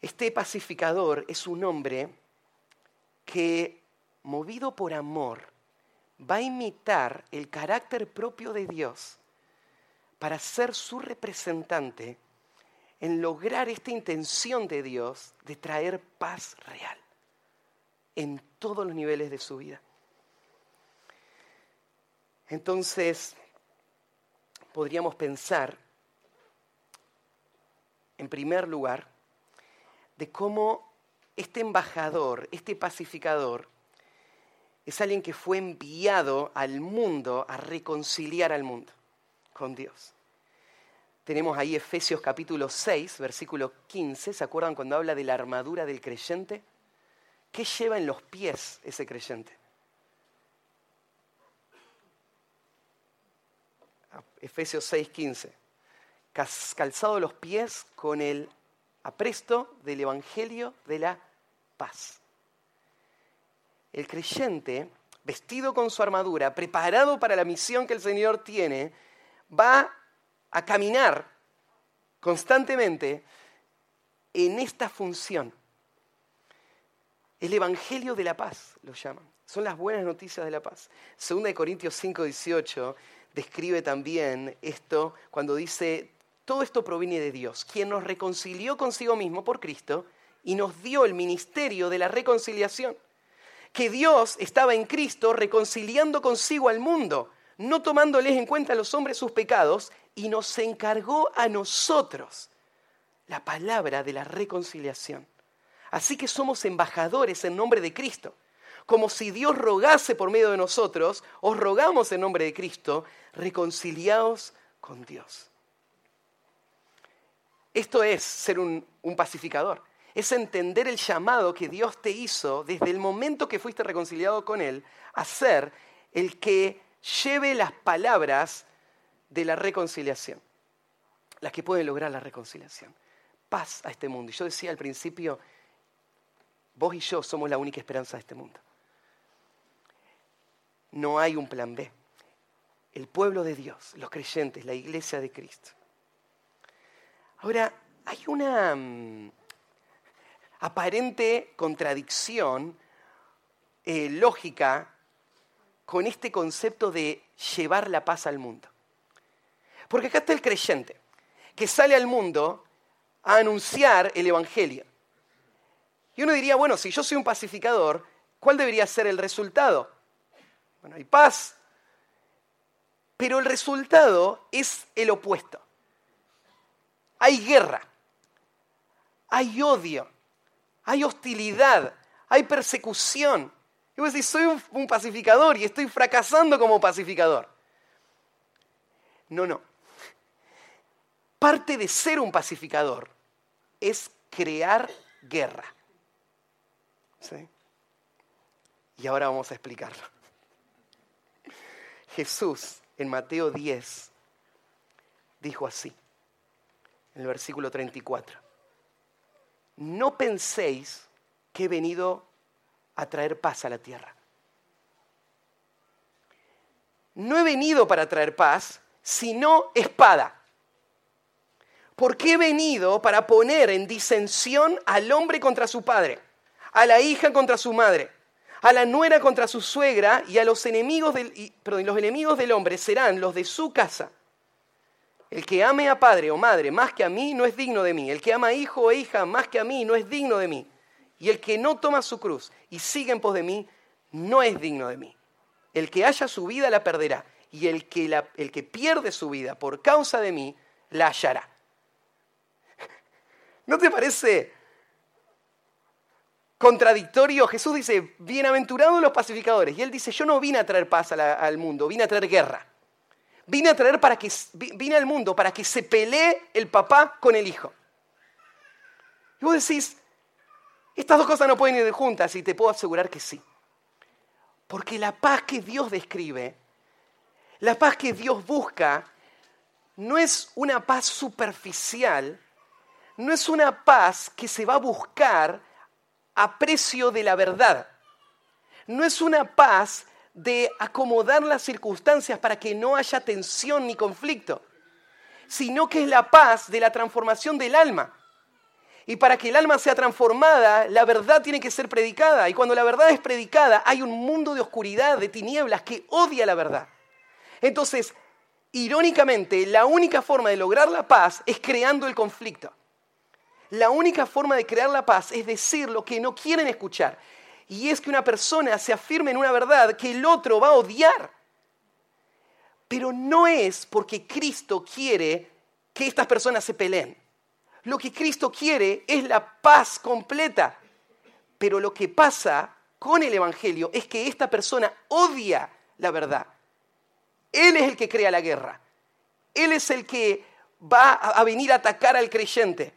Este pacificador es un hombre que, movido por amor, va a imitar el carácter propio de Dios para ser su representante en lograr esta intención de Dios de traer paz real en todos los niveles de su vida. Entonces, podríamos pensar, en primer lugar, de cómo este embajador, este pacificador, es alguien que fue enviado al mundo a reconciliar al mundo con Dios. Tenemos ahí Efesios capítulo 6, versículo 15. ¿Se acuerdan cuando habla de la armadura del creyente? ¿Qué lleva en los pies ese creyente? Efesios 6, 15. Calzado los pies con el apresto del Evangelio de la paz. El creyente, vestido con su armadura, preparado para la misión que el Señor tiene, va a caminar constantemente en esta función. El Evangelio de la paz lo llaman. Son las buenas noticias de la paz. Segunda de Corintios 5, 18 describe también esto cuando dice, todo esto proviene de Dios, quien nos reconcilió consigo mismo por Cristo y nos dio el ministerio de la reconciliación. Que Dios estaba en Cristo reconciliando consigo al mundo no tomándoles en cuenta a los hombres sus pecados, y nos encargó a nosotros la palabra de la reconciliación. Así que somos embajadores en nombre de Cristo. Como si Dios rogase por medio de nosotros, os rogamos en nombre de Cristo, reconciliaos con Dios. Esto es ser un, un, pacificador, es entender el llamado que Dios te hizo desde el momento que fuiste reconciliado con Él a ser el que lleve las palabras de la reconciliación, las que pueden lograr la reconciliación. Paz a este mundo. Y yo decía al principio, vos y yo somos la única esperanza de este mundo. No hay un plan B. El pueblo de Dios, los creyentes, la iglesia de Cristo. Ahora, hay una mm, aparente contradicción eh, lógica con este concepto de llevar la paz al mundo. Porque acá está el creyente, que sale al mundo a anunciar el Evangelio. Y uno diría, bueno, si yo soy un pacificador, ¿cuál debería ser el resultado? Bueno, hay paz, pero el resultado es el opuesto. Hay guerra, hay odio, hay hostilidad, hay persecución, y vos decís, soy un, pacificador y estoy fracasando como pacificador. No, no. Parte de ser un pacificador es crear guerra. ¿Sí? Y ahora vamos a explicarlo. Jesús en Mateo 10 dijo así, en el versículo 34, no penséis que he venido a traer paz a la tierra. No he venido para traer paz, sino espada. Porque he venido para poner en disensión al hombre contra su padre, a la hija contra su madre, a la nuera contra su suegra y a los enemigos del, los enemigos del hombre serán los de su casa. El que ame a padre o madre más que a mí no es digno de mí. El que ama a hijo o hija más que a mí no es digno de mí. Y el que no toma su cruz y sigue en pos de mí, no es digno de mí. El que haya su vida la perderá, y el que, el que pierde su vida por causa de mí, la hallará. ¿No te parece contradictorio? Jesús dice, bienaventurados los pacificadores. Y él dice, yo no vine a traer paz al mundo, vine a traer guerra. Vine a traer para que, vine al mundo para que se pelee el papá con el hijo. Y vos decís, estas dos cosas no pueden ir juntas y te puedo asegurar que sí. Porque la paz que Dios describe, la paz que Dios busca, no es una paz superficial, no es una paz que se va a buscar a precio de la verdad. No es una paz de acomodar las circunstancias para que no haya tensión ni conflicto, sino que es la paz de la transformación del alma. Y para que el alma sea transformada, la verdad tiene que ser predicada. Y cuando la verdad es predicada, hay un mundo de oscuridad, de tinieblas, que odia la verdad. Entonces, irónicamente, la única forma de lograr la paz es creando el conflicto. La única forma de crear la paz es decir lo que no quieren escuchar y es que una persona se afirme en una verdad que el otro va a odiar. Pero no es porque Cristo quiere que estas personas se peleen. Lo que Cristo quiere es la paz completa. Pero lo que pasa con el Evangelio es que esta persona odia la verdad. Él es el que crea la guerra. Él es el que va a venir a atacar al creyente.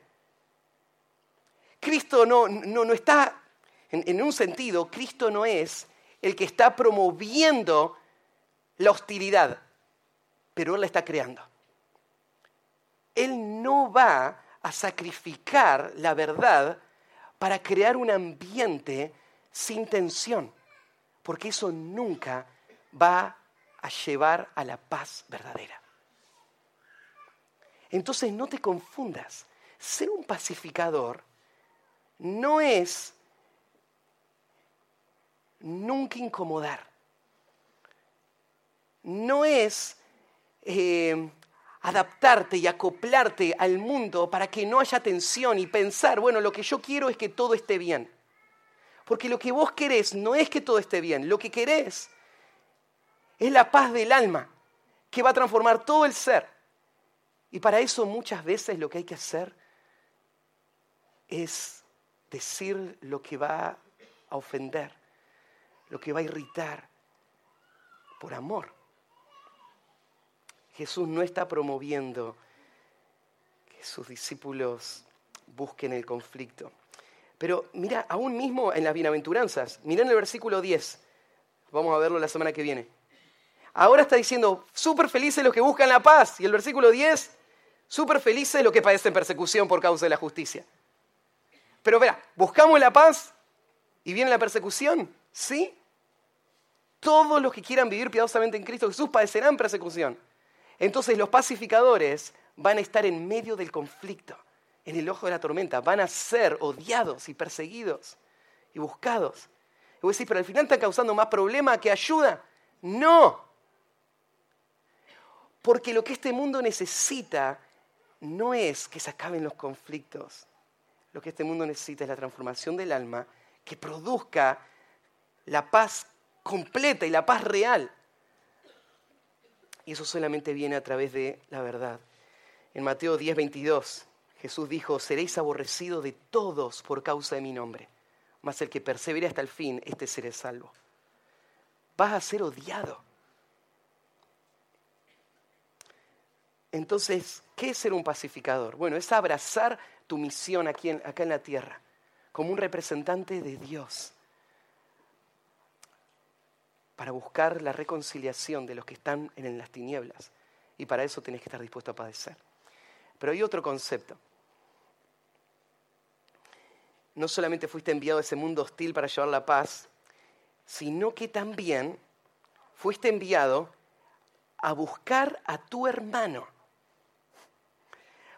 Cristo no, no, no está en, un sentido, Cristo no es el que está promoviendo la hostilidad, pero Él la está creando. Él no va a sacrificar la verdad para crear un ambiente sin tensión, porque eso nunca va a llevar a la paz verdadera. Entonces no te confundas, ser un pacificador no es nunca incomodar. No es eh, adaptarte y acoplarte al mundo para que no haya tensión y pensar, bueno, lo que yo quiero es que todo esté bien. Porque lo que vos querés no es que todo esté bien, lo que querés es la paz del alma que va a transformar todo el ser. Y para eso muchas veces lo que hay que hacer es decir lo que va a ofender lo que va a irritar por amor. Jesús no está promoviendo que sus discípulos busquen el conflicto. Pero mira, aún mismo en las bienaventuranzas, miren el versículo 10, vamos a verlo la semana que viene. Ahora está diciendo, súper felices los que buscan la paz. Y el versículo 10, súper felices los que padecen persecución por causa de la justicia. Pero verá, buscamos la paz y viene la persecución, ¿sí? todos los que quieran vivir piadosamente en Cristo Jesús padecerán persecución. Entonces los pacificadores van a estar en medio del conflicto, en el ojo de la tormenta, van a ser odiados y perseguidos y buscados. Y voy a decir, pero al final están causando más problema que ayuda. No. Porque lo que este mundo necesita no es que se acaben los conflictos. Lo que este mundo necesita es la transformación del alma que produzca la paz completa y la paz real. Y eso solamente viene a través de la verdad. En Mateo 10, 22, Jesús dijo, seréis aborrecidos de todos por causa de mi nombre, mas el que persevere hasta el fin, este seré salvo. Vas a ser odiado. Entonces, ¿qué es ser un pacificador? Bueno, es abrazar tu misión aquí acá en la tierra, como un representante de Dios para buscar la reconciliación de los que están en las tinieblas. Y para eso tenés que estar dispuesto a padecer. Pero hay otro concepto. No solamente fuiste enviado a ese mundo hostil para llevar la paz, sino que también fuiste enviado a buscar a tu hermano,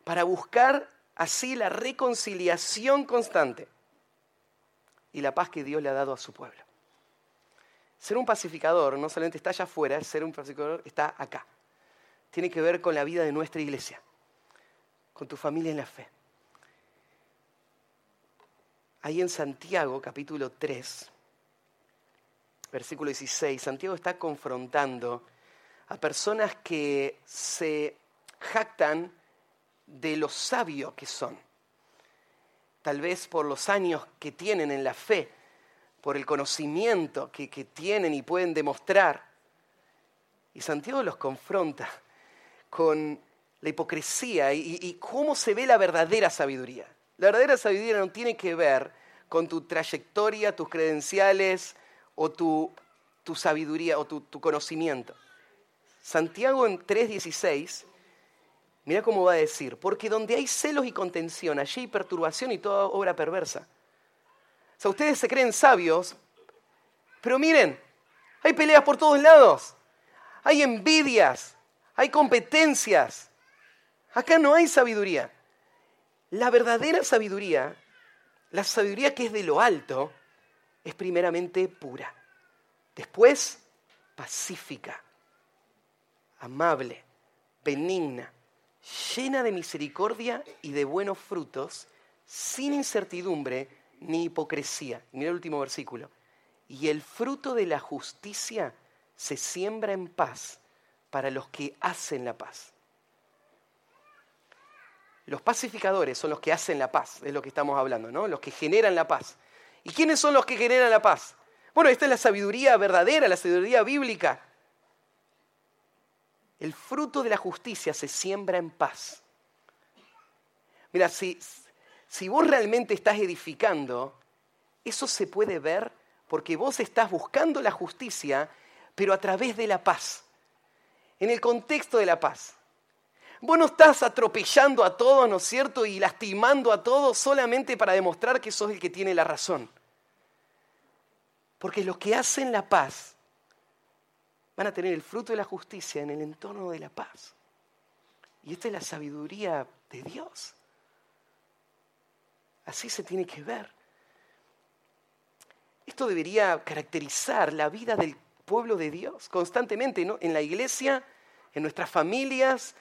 para buscar así la reconciliación constante y la paz que Dios le ha dado a su pueblo. Ser un pacificador no solamente está allá afuera, ser un pacificador está acá. Tiene que ver con la vida de nuestra iglesia, con tu familia en la fe. Ahí en Santiago, capítulo 3, versículo 16, Santiago está confrontando a personas que se jactan de lo sabio que son. Tal vez por los años que tienen en la fe, por el conocimiento que, tienen y pueden demostrar. Y Santiago los confronta con la hipocresía y, cómo se ve la verdadera sabiduría. La verdadera sabiduría no tiene que ver con tu trayectoria, tus credenciales o tu tu sabiduría o tu, tu conocimiento. Santiago en 3.16, mira cómo va a decir, porque donde hay celos y contención, allí hay perturbación y toda obra perversa. O sea, ustedes se creen sabios, pero miren, hay peleas por todos lados, hay envidias, hay competencias. Acá no hay sabiduría. La verdadera sabiduría, la sabiduría que es de lo alto, es primeramente pura. Después, pacífica, amable, benigna, llena de misericordia y de buenos frutos, sin incertidumbre ni hipocresía. Mira el último versículo. Y el fruto de la justicia se siembra en paz para los que hacen la paz. Los pacificadores son los que hacen la paz, es lo que estamos hablando, ¿no? Los que generan la paz. ¿Y quiénes son los que generan la paz? Bueno, esta es la sabiduría verdadera, la sabiduría bíblica. El fruto de la justicia se siembra en paz. Mira, si, si vos realmente estás edificando, eso se puede ver porque vos estás buscando la justicia, pero a través de la paz, en el contexto de la paz. Vos no estás atropellando a todos, ¿no es cierto? Y lastimando a todos solamente para demostrar que sos el que tiene la razón. Porque los que hacen la paz van a tener el fruto de la justicia en el entorno de la paz. Y esta es la sabiduría de Dios. Así se tiene que ver. Esto debería caracterizar la vida del pueblo de Dios constantemente, ¿no? En la iglesia, en nuestras familias,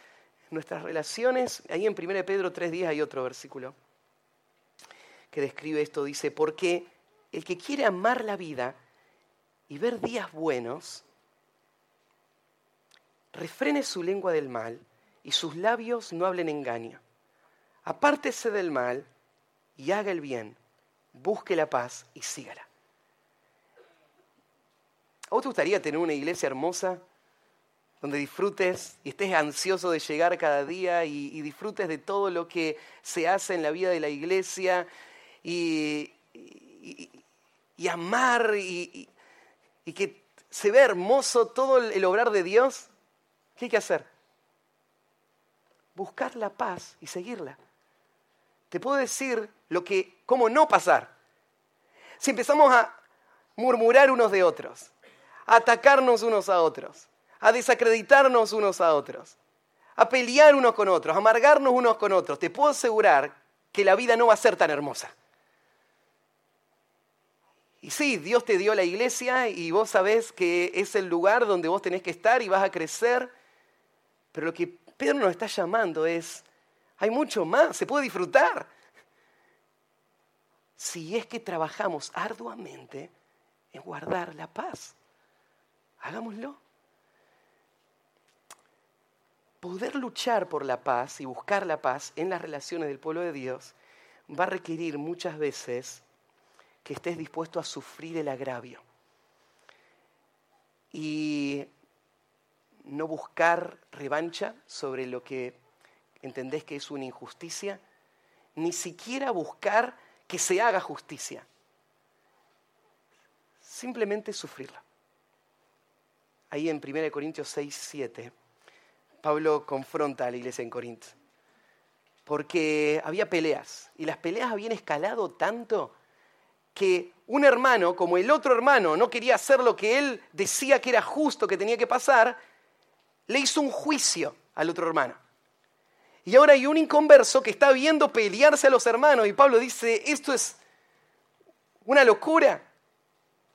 nuestras relaciones. Ahí en 1 Pedro 3.10 hay otro versículo que describe esto. Dice, porque el que quiere amar la vida y ver días buenos, refrene su lengua del mal y sus labios no hablen engaño. Apártese del mal y haga el bien, busque la paz y sígala. ¿A vos te gustaría tener una iglesia hermosa donde disfrutes y estés ansioso de llegar cada día y, disfrutes de todo lo que se hace en la vida de la iglesia y, y amar y, que se ve hermoso todo el obrar de Dios, ¿qué hay que hacer? Buscar la paz y seguirla. Te puedo decir lo que, cómo no pasar. Si empezamos a murmurar unos de otros, a atacarnos unos a otros, a desacreditarnos unos a otros, a pelear unos con otros, a amargarnos unos con otros, te puedo asegurar que la vida no va a ser tan hermosa. Y sí, Dios te dio la iglesia y vos sabés que es el lugar donde vos tenés que estar y vas a crecer, pero lo que Pedro nos está llamando es, hay mucho más, se puede disfrutar. Si es que trabajamos arduamente en guardar la paz, hagámoslo poder luchar por la paz y buscar la paz en las relaciones del pueblo de Dios va a requerir muchas veces que estés dispuesto a sufrir el agravio y no buscar revancha sobre lo que entendés que es una injusticia, ni siquiera buscar que se haga justicia, simplemente sufrirla. Ahí en 1 Corintios 6, 7 Pablo confronta a la iglesia en Corinto. Porque había peleas y las peleas habían escalado tanto que un hermano, como el otro hermano, no quería hacer lo que él decía que era justo, que tenía que pasar, le hizo un juicio al otro hermano. Y ahora hay un inconverso que está viendo pelearse a los hermanos y Pablo dice, esto es una locura.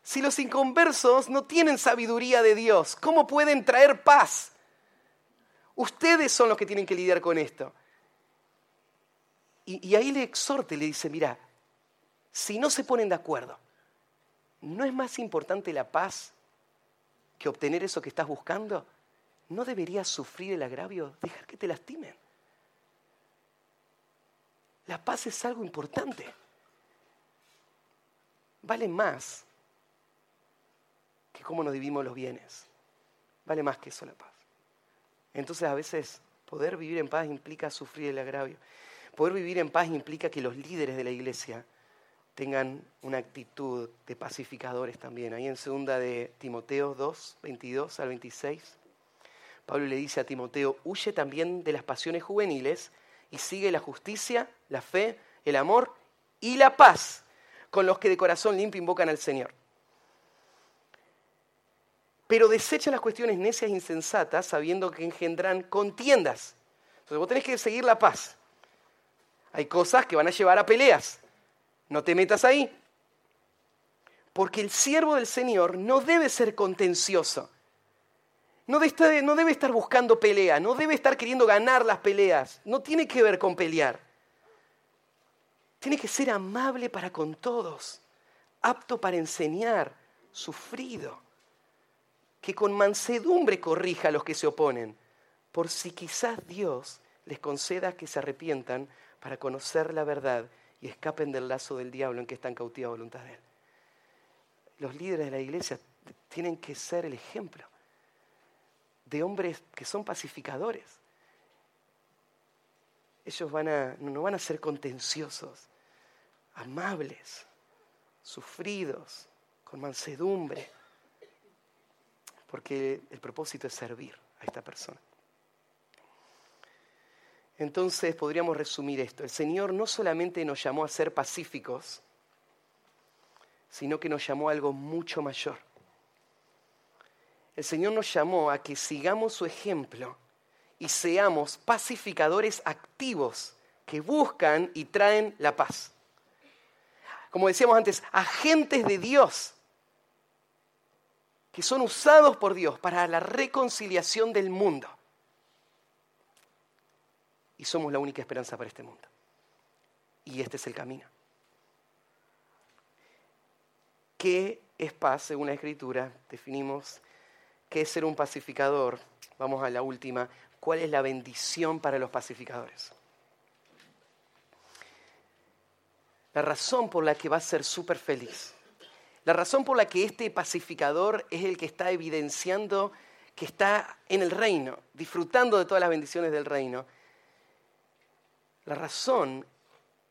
Si los inconversos no tienen sabiduría de Dios, ¿cómo pueden traer paz? Ustedes son los que tienen que lidiar con esto. Y, ahí le exhorte, le dice, mira, si no se ponen de acuerdo, ¿no es más importante la paz que obtener eso que estás buscando? ¿No deberías sufrir el agravio? Dejar que te lastimen. La paz es algo importante. Vale más que cómo nos dividimos los bienes. Vale más que eso la paz. Entonces a veces poder vivir en paz implica sufrir el agravio. Poder vivir en paz implica que los líderes de la iglesia tengan una actitud de pacificadores también. Ahí en segunda de Timoteo 2, 22 al 26, Pablo le dice a Timoteo, huye también de las pasiones juveniles y sigue la justicia, la fe, el amor y la paz con los que de corazón limpio invocan al Señor. Pero desecha las cuestiones necias e insensatas sabiendo que engendran contiendas. Entonces vos tenés que seguir la paz. Hay cosas que van a llevar a peleas. No te metas ahí. Porque el siervo del Señor no debe ser contencioso. No debe, estar, buscando pelea, no debe estar queriendo ganar las peleas. No tiene que ver con pelear. Tiene que ser amable para con todos, apto para enseñar, sufrido, que con mansedumbre corrija a los que se oponen, por si quizás Dios les conceda que se arrepientan para conocer la verdad y escapen del lazo del diablo en que están cautivos a voluntad de él. Los líderes de la iglesia tienen que ser el ejemplo de hombres que son pacificadores. Ellos van a, no van a ser contenciosos, amables, sufridos, con mansedumbre, porque el propósito es servir a esta persona. Entonces podríamos resumir esto. El Señor no solamente nos llamó a ser pacíficos, sino que nos llamó a algo mucho mayor. El Señor nos llamó a que sigamos su ejemplo y seamos pacificadores activos que buscan y traen la paz. Como decíamos antes, agentes de Dios que son usados por Dios para la reconciliación del mundo y somos la única esperanza para este mundo. Y este es el camino. ¿Qué es paz según la Escritura? Definimos qué es ser un pacificador. Vamos a la última. ¿Cuál es la bendición para los pacificadores? La razón por la que va a ser súper feliz. La razón por la que este pacificador es el que está evidenciando que está en el reino, disfrutando de todas las bendiciones del reino, la razón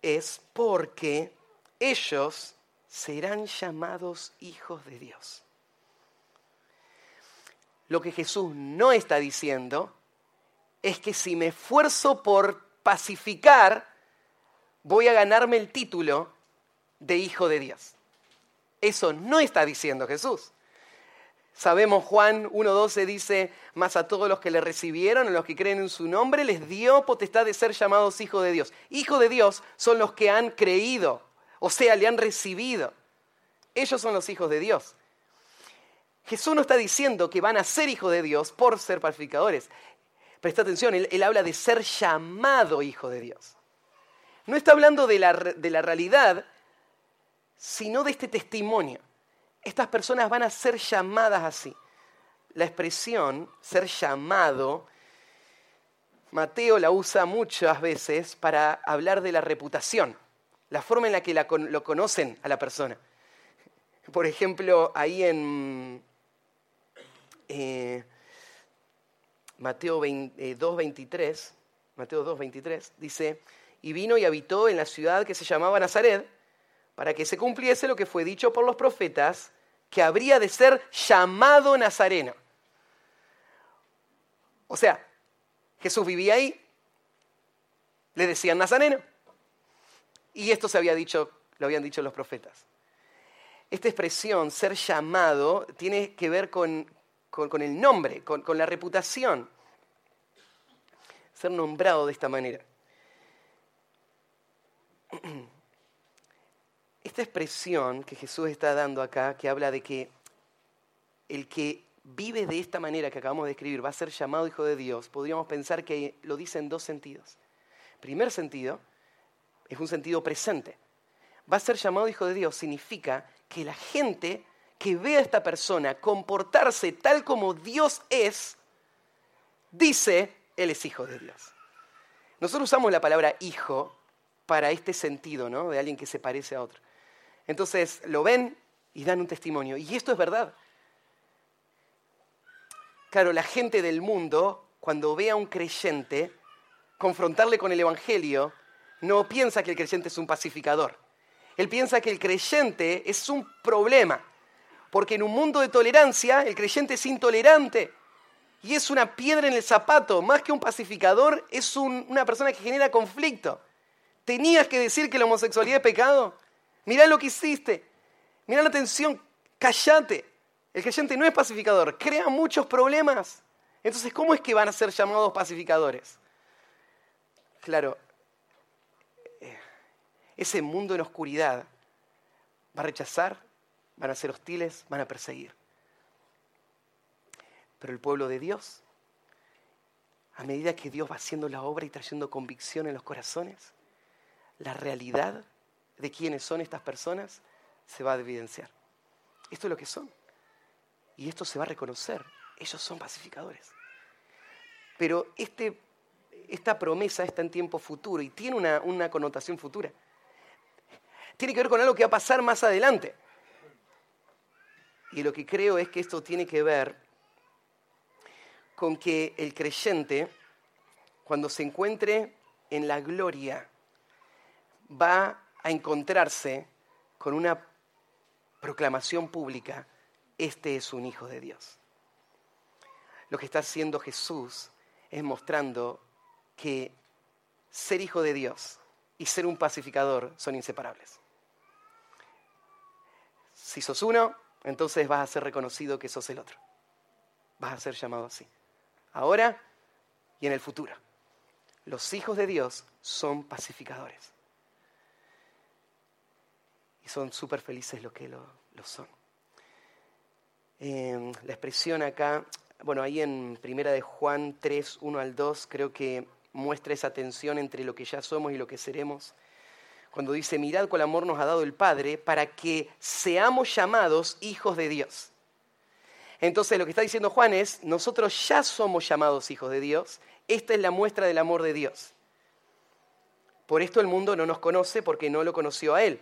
es porque ellos serán llamados hijos de Dios. Lo que Jesús no está diciendo es que si me esfuerzo por pacificar, voy a ganarme el título de hijo de Dios. Eso no está diciendo Jesús. Sabemos Juan 1.12 dice, más a todos los que le recibieron, a los que creen en su nombre, les dio potestad de ser llamados hijos de Dios. Hijos de Dios son los que han creído, o sea, le han recibido. Ellos son los hijos de Dios. Jesús no está diciendo que van a ser hijos de Dios por ser pacificadores. Presta atención, él, habla de ser llamado hijo de Dios. No está hablando de la, de la realidad, sino de este testimonio estas personas van a ser llamadas así. La expresión ser llamado, Mateo la usa muchas veces para hablar de la reputación, la forma en la que lo conocen a la persona. Por ejemplo, ahí en eh, Mateo 2.23, eh, Mateo 2.23 dice, y vino y habitó en la ciudad que se llamaba Nazaret, para que se cumpliese lo que fue dicho por los profetas, que habría de ser llamado Nazareno. O sea, Jesús vivía ahí, le decían Nazareno, y esto se había dicho, lo habían dicho los profetas. Esta expresión, ser llamado, tiene que ver con, con el nombre, con, con la reputación. Ser nombrado de esta manera. esta expresión que Jesús está dando acá, que habla de que el que vive de esta manera que acabamos de escribir va a ser llamado hijo de Dios, podríamos pensar que lo dice en dos sentidos. Primer sentido es un sentido presente. Va a ser llamado hijo de Dios significa que la gente que ve a esta persona comportarse tal como Dios es, dice, Él es hijo de Dios. Nosotros usamos la palabra hijo para este sentido, ¿no? De alguien que se parece a otro. Entonces lo ven y dan un testimonio. Y esto es verdad. Claro, la gente del mundo, cuando ve a un creyente, confrontarle con el Evangelio, no piensa que el creyente es un pacificador. Él piensa que el creyente es un problema, porque en un mundo de tolerancia el creyente es intolerante y es una piedra en el zapato, más que un pacificador, es una persona que genera conflicto. ¿Tenías que decir que la homosexualidad es pecado? Mirá lo que hiciste, mirá la tensión, callate. El creyente no es pacificador, crea muchos problemas. Entonces, ¿cómo es que van a ser llamados pacificadores? Claro, eh, ese mundo en oscuridad va a rechazar, van a ser hostiles, van a perseguir. Pero el pueblo de Dios, a medida que Dios va haciendo la obra y trayendo convicción en los corazones, la realidad de quiénes son estas personas se va a evidenciar. Esto es lo que son. Y esto se va a reconocer. Ellos son pacificadores. Pero este, esta promesa está en tiempo futuro y tiene una, una connotación futura. Tiene que ver con algo que va a pasar más adelante. Y lo que creo es que esto tiene que ver con que el creyente, cuando se encuentre en la gloria, va a encontrarse con una proclamación pública, este es un hijo de Dios. Lo que está haciendo Jesús es mostrando que ser hijo de Dios y ser un pacificador son inseparables. Si sos uno, entonces vas a ser reconocido que sos el otro. Vas a ser llamado así ahora y en el futuro. Los hijos de Dios son pacificadores. Y son súper felices los que lo, son. Em, la expresión acá, bueno, ahí en Primera de Juan 3, 1 al 2, creo que muestra esa tensión entre lo que ya somos y lo que seremos. Cuando dice, mirad cuál amor nos ha dado el Padre para que seamos llamados hijos de Dios. Entonces lo que está diciendo Juan es, nosotros ya somos llamados hijos de Dios, esta es la muestra del amor de Dios. Por esto el mundo no nos conoce porque no lo conoció a Él.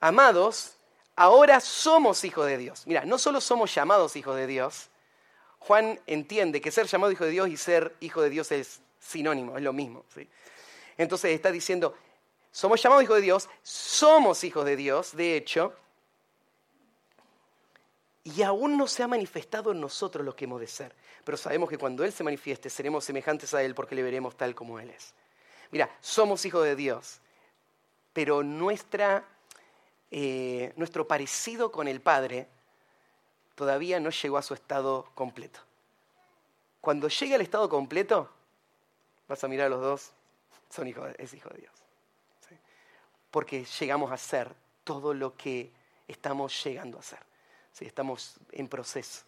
Amados, ahora somos hijos de Dios. Mira, no solo somos llamados hijos de Dios, Juan entiende que ser llamado hijo de Dios y ser hijo de Dios es sinónimo, es lo mismo. Entonces está diciendo, somos llamados hijos de Dios, somos hijos de Dios, de hecho, y aún no se ha manifestado en nosotros lo que hemos de ser. Pero sabemos que cuando Él se manifieste seremos semejantes a Él porque le veremos tal como Él es. Mira, somos hijos de Dios, pero nuestra, eh, nuestro parecido con el Padre todavía no llegó a su estado completo. Cuando llegue al estado completo, vas a mirar a los dos, son hijos, es hijo de Dios. Porque llegamos a ser todo lo que estamos llegando a ser estamos en proceso.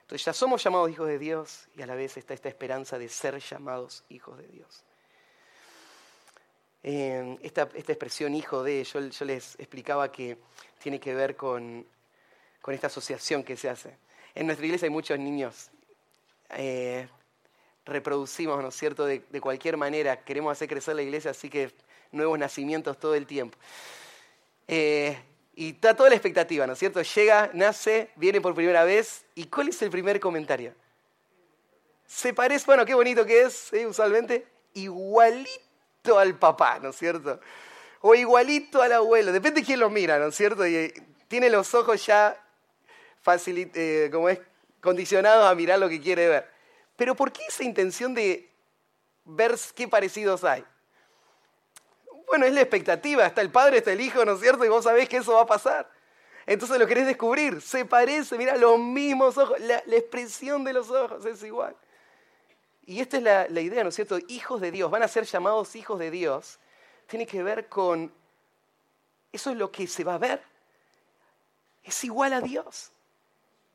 Entonces ya somos llamados hijos de Dios y a la vez está esta esperanza de ser llamados hijos de Dios. esta, expresión hijo de, yo, les explicaba que tiene que ver con, esta asociación que se hace. En nuestra iglesia hay muchos niños. Eh, reproducimos, ¿no es cierto?, de, cualquier manera. Queremos hacer crecer la iglesia, así que nuevos nacimientos todo el tiempo. Eh, y está toda la expectativa, ¿no es cierto? Llega, nace, viene por primera vez. ¿Y cuál es el primer comentario? Se parece, bueno, qué bonito que es, ¿eh? usualmente, igualito al papá, ¿no es cierto? O igualito al abuelo, depende de quién lo mira, ¿no es cierto? Y eh, tiene los ojos ya eh, como es, condicionados a mirar lo que quiere ver. Pero ¿por qué esa intención de ver qué parecidos hay? Bueno, es la expectativa, está el Padre, está el Hijo, ¿no es cierto? Y vos sabés que eso va a pasar. Entonces lo querés descubrir, se parece, mira, los mismos ojos, la, expresión de los ojos es igual. Y esta es la, la, idea, ¿no es cierto? Hijos de Dios, van a ser llamados hijos de Dios. Tiene que ver con, eso es lo que se va a ver. Es igual a Dios.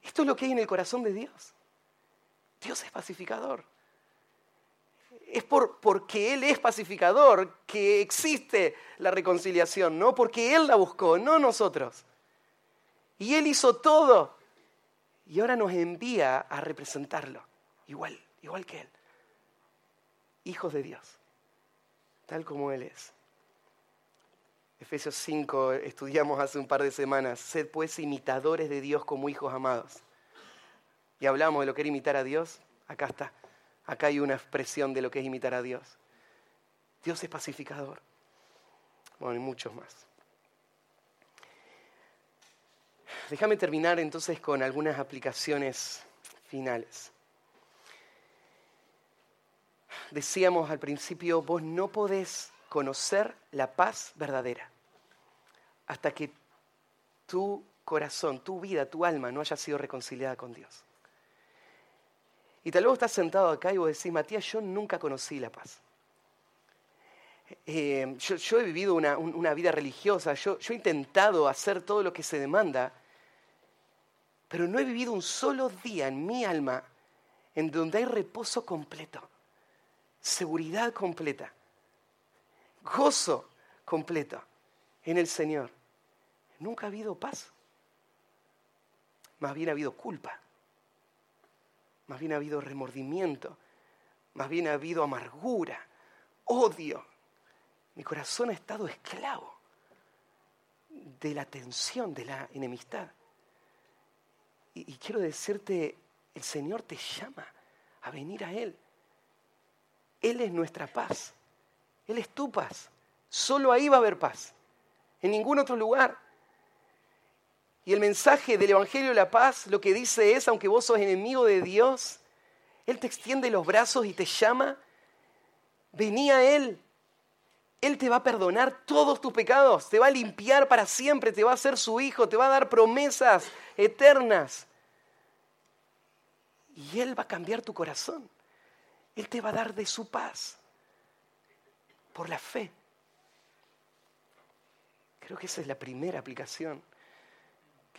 Esto es lo que hay en el corazón de Dios. Dios es pacificador es por, porque Él es pacificador que existe la reconciliación, ¿no? Porque Él la buscó, no nosotros. Y Él hizo todo. Y ahora nos envía a representarlo, igual, igual que Él. Hijos de Dios, tal como Él es. Efesios 5 estudiamos hace un par de semanas. Sed pues imitadores de Dios como hijos amados. Y hablamos de lo que era imitar a Dios. Acá está. Acá hay una expresión de lo que es imitar a Dios. Dios es pacificador. Bueno, y muchos más. déjame terminar entonces con algunas aplicaciones finales. Decíamos al principio, vos no podés conocer la paz verdadera hasta que tu corazón, tu vida, tu alma no haya sido reconciliada con Dios. Y tal vez estás sentado acá y vos decís, Matías, yo nunca conocí la paz. Eh, yo, he vivido una, vida religiosa, yo, yo he intentado hacer todo lo que se demanda, pero no he vivido un solo día en mi alma en donde hay reposo completo, seguridad completa, gozo completo en el Señor. Nunca ha habido paz. Más bien ha habido culpa. Más bien ha habido remordimiento. Más bien ha habido amargura, odio. Mi corazón ha estado esclavo de la tensión, de la enemistad. Y, quiero decirte, el Señor te llama a venir a Él. Él es nuestra paz. Él es tu paz. Solo ahí va a haber paz. En ningún otro lugar. Y el mensaje del Evangelio de la Paz lo que dice es, aunque vos sos enemigo de Dios, Él te extiende los brazos y te llama, vení a Él. Él te va a perdonar todos tus pecados, te va a limpiar para siempre, te va a hacer su hijo, te va a dar promesas eternas. Y Él va a cambiar tu corazón. Él te va a dar de su paz por la fe. Creo que esa es la primera aplicación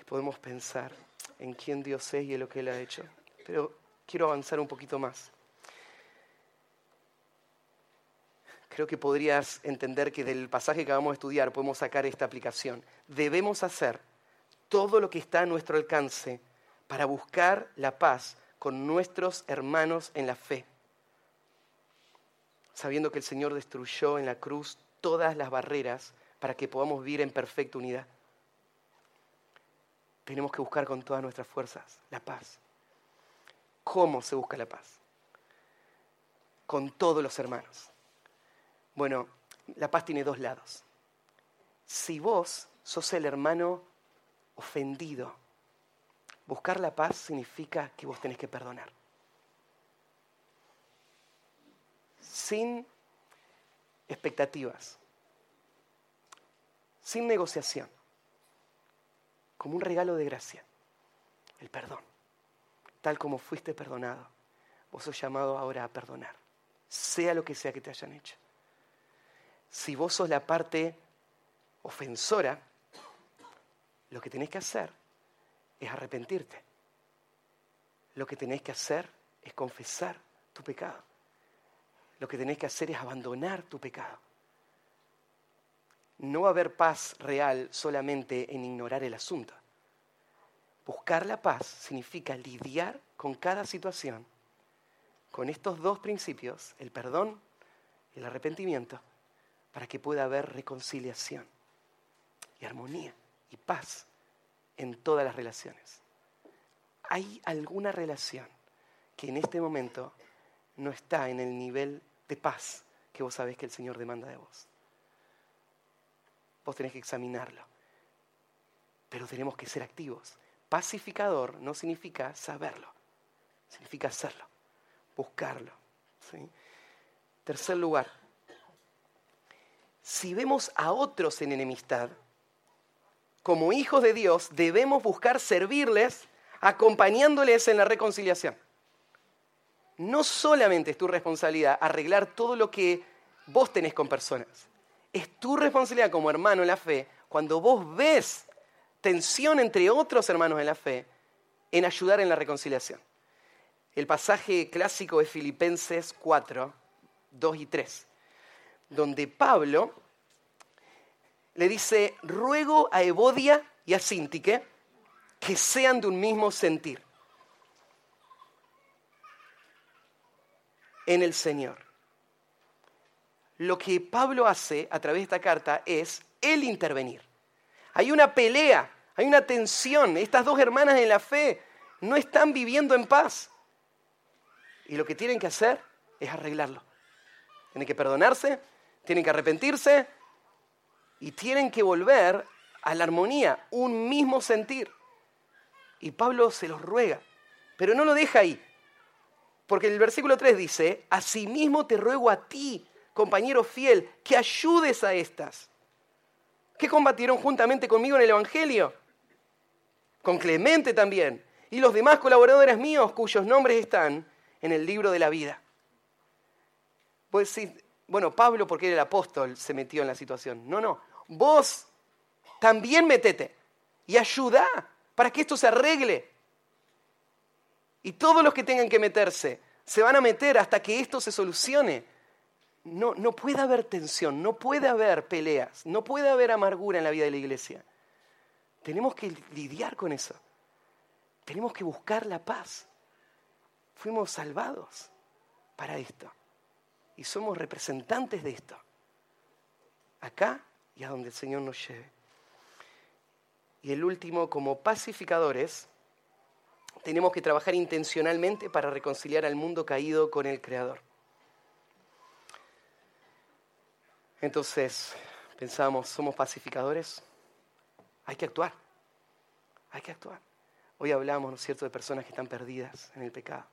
podemos pensar en quién Dios es y en lo que Él ha hecho. Pero quiero avanzar un poquito más. Creo que podrías entender que del pasaje que acabamos de estudiar podemos sacar esta aplicación. Debemos hacer todo lo que está a nuestro alcance para buscar la paz con nuestros hermanos en la fe, sabiendo que el Señor destruyó en la cruz todas las barreras para que podamos vivir en perfecta unidad tenemos que buscar con todas nuestras fuerzas la paz. ¿Cómo se busca la paz? Con todos los hermanos. Bueno, la paz tiene dos lados. Si vos sos el hermano ofendido, buscar la paz significa que vos tenés que perdonar. Sin expectativas, sin negociación como un regalo de gracia, el perdón. Tal como fuiste perdonado, vos sos llamado ahora a perdonar, sea lo que sea que te hayan hecho. Si vos sos la parte ofensora, lo que tenés que hacer es arrepentirte. Lo que tenés que hacer es confesar tu pecado. Lo que tenés que hacer es abandonar tu pecado. No va a haber paz real solamente en ignorar el asunto. Buscar la paz significa lidiar con cada situación, con estos dos principios, el perdón y el arrepentimiento, para que pueda haber reconciliación y armonía y paz en todas las relaciones. ¿Hay alguna relación que en este momento no está en el nivel de paz que vos sabés que el Señor demanda de vos? Vos tenés que examinarlo. Pero tenemos que ser activos. Pacificador no significa saberlo, significa hacerlo, buscarlo. Tercer lugar, si vemos a otros en enemistad, como hijos de Dios debemos buscar servirles acompañándoles en la reconciliación. No solamente es tu responsabilidad arreglar todo lo que vos tenés con personas, es tu responsabilidad como hermano en la fe, cuando vos ves tensión entre otros hermanos en la fe, en ayudar en la reconciliación. El pasaje clásico es Filipenses 4, 2 y 3, donde Pablo le dice, ruego a Evodia y a Sintique que sean de un mismo sentir en el Señor lo que Pablo hace a través de esta carta es el intervenir. Hay una pelea, hay una tensión. Estas dos hermanas en la fe no están viviendo en paz. Y lo que tienen que hacer es arreglarlo. Tienen que perdonarse, tienen que arrepentirse y tienen que volver a la armonía, un mismo sentir. Y Pablo se los ruega, pero no lo deja ahí. Porque el versículo 3 dice, asimismo te ruego a ti, compañero fiel, que ayudes a estas, que combatieron juntamente conmigo en el Evangelio, con Clemente también, y los demás colaboradores míos cuyos nombres están en el libro de la vida. Pues sí, bueno, Pablo, porque era el apóstol, se metió en la situación. No, no, vos también metete y ayuda para que esto se arregle. Y todos los que tengan que meterse se van a meter hasta que esto se solucione. No, puede haber tensión, no puede haber peleas, no puede haber amargura en la vida de la iglesia. Tenemos que lidiar con eso. Tenemos que buscar la paz. Fuimos salvados para esto. Y somos representantes de esto. Acá y a donde el Señor nos lleve. Y el último, como pacificadores, tenemos que trabajar intencionalmente para reconciliar al mundo caído con el Creador. Entonces, pensamos, ¿somos pacificadores? Hay que actuar. Hay que actuar. Hoy hablamos, ¿no es cierto?, de personas que están perdidas en el pecado,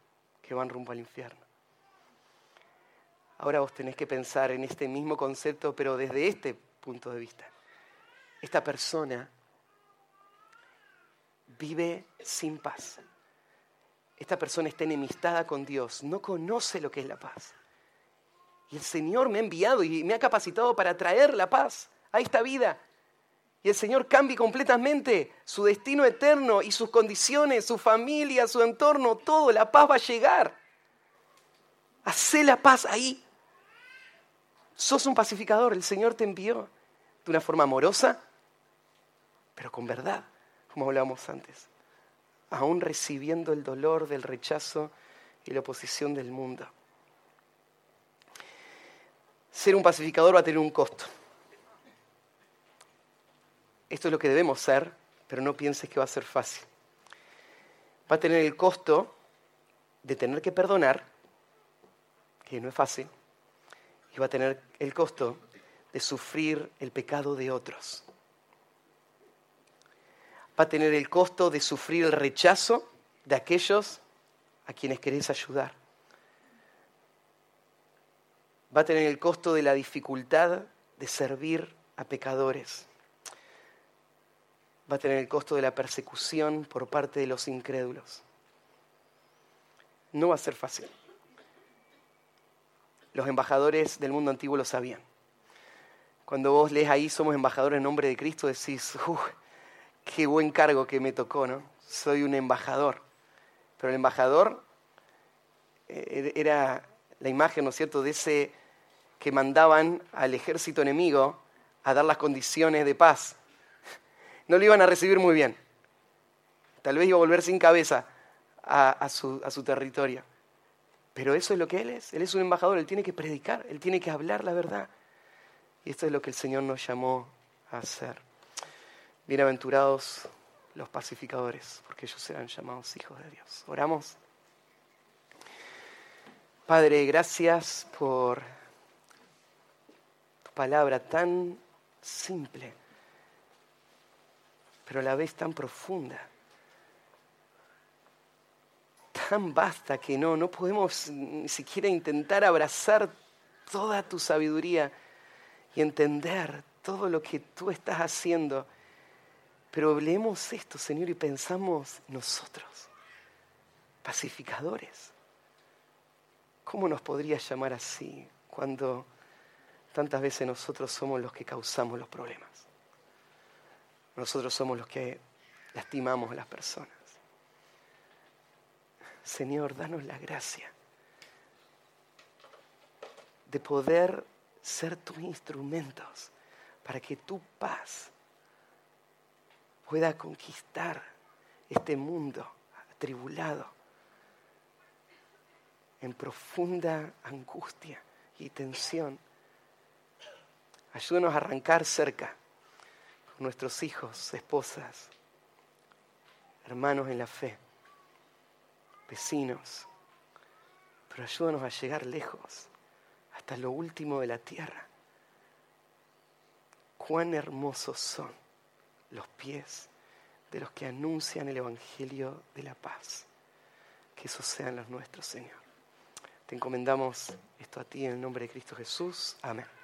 que van rumbo al infierno. Ahora vos tenés que pensar en este mismo concepto, pero desde este punto de vista. Esta persona vive sin paz. Esta persona está enemistada con Dios, no conoce lo que es la paz. Y el Señor me ha enviado y me ha capacitado para traer la paz a esta vida y el Señor cambie completamente su destino eterno y sus condiciones, su familia, su entorno, todo, la paz va a llegar. Hacé la paz ahí. Sos un pacificador, el Señor te envió de una forma amorosa, pero con verdad, como hablábamos antes, aún recibiendo el dolor del rechazo y la oposición del mundo. Ser un pacificador va a tener un costo. Esto es lo que debemos ser, pero no pienses que va a ser fácil. Va a tener el costo de tener que perdonar, que no es fácil, y va a tener el costo de sufrir el pecado de otros. Va a tener el costo de sufrir el rechazo de aquellos a quienes querés ayudar. Va a tener el costo de la dificultad de servir a pecadores va a tener el costo de la persecución por parte de los incrédulos. No va a ser fácil. Los embajadores del mundo antiguo lo sabían. Cuando vos lees ahí, somos embajadores en nombre de Cristo, decís, qué buen cargo que me tocó, ¿no? Soy un embajador. Pero el embajador eh, era la imagen, ¿no es cierto?, de ese que mandaban al ejército enemigo a dar las condiciones de paz no lo iban a recibir muy bien. Tal vez iba a volver sin cabeza a, su, a su territorio. Pero eso es lo que Él es. Él es un embajador, Él tiene que predicar, Él tiene que hablar la verdad. Y esto es lo que el Señor nos llamó a hacer. Bienaventurados los pacificadores, porque ellos serán llamados hijos de Dios. Oramos. Padre, gracias por palabra tan simple pero a la vez tan profunda, tan vasta que no, no podemos ni siquiera intentar abrazar toda tu sabiduría y entender todo lo que tú estás haciendo. Pero leemos esto, Señor, y pensamos nosotros, pacificadores. ¿Cómo nos podrías llamar así cuando tantas veces nosotros somos los que causamos los problemas? Nosotros somos los que lastimamos a las personas. Señor, danos la gracia de poder ser tus instrumentos para que tu paz pueda conquistar este mundo atribulado en profunda angustia y tensión. Ayúdanos a arrancar cerca nuestros hijos, esposas, hermanos en la fe, vecinos, pero ayúdanos a llegar lejos, hasta lo último de la tierra. Cuán hermosos son los pies de los que anuncian el Evangelio de la paz. Que esos sean los nuestros, Señor. Te encomendamos esto a ti en el nombre de Cristo Jesús. Amén.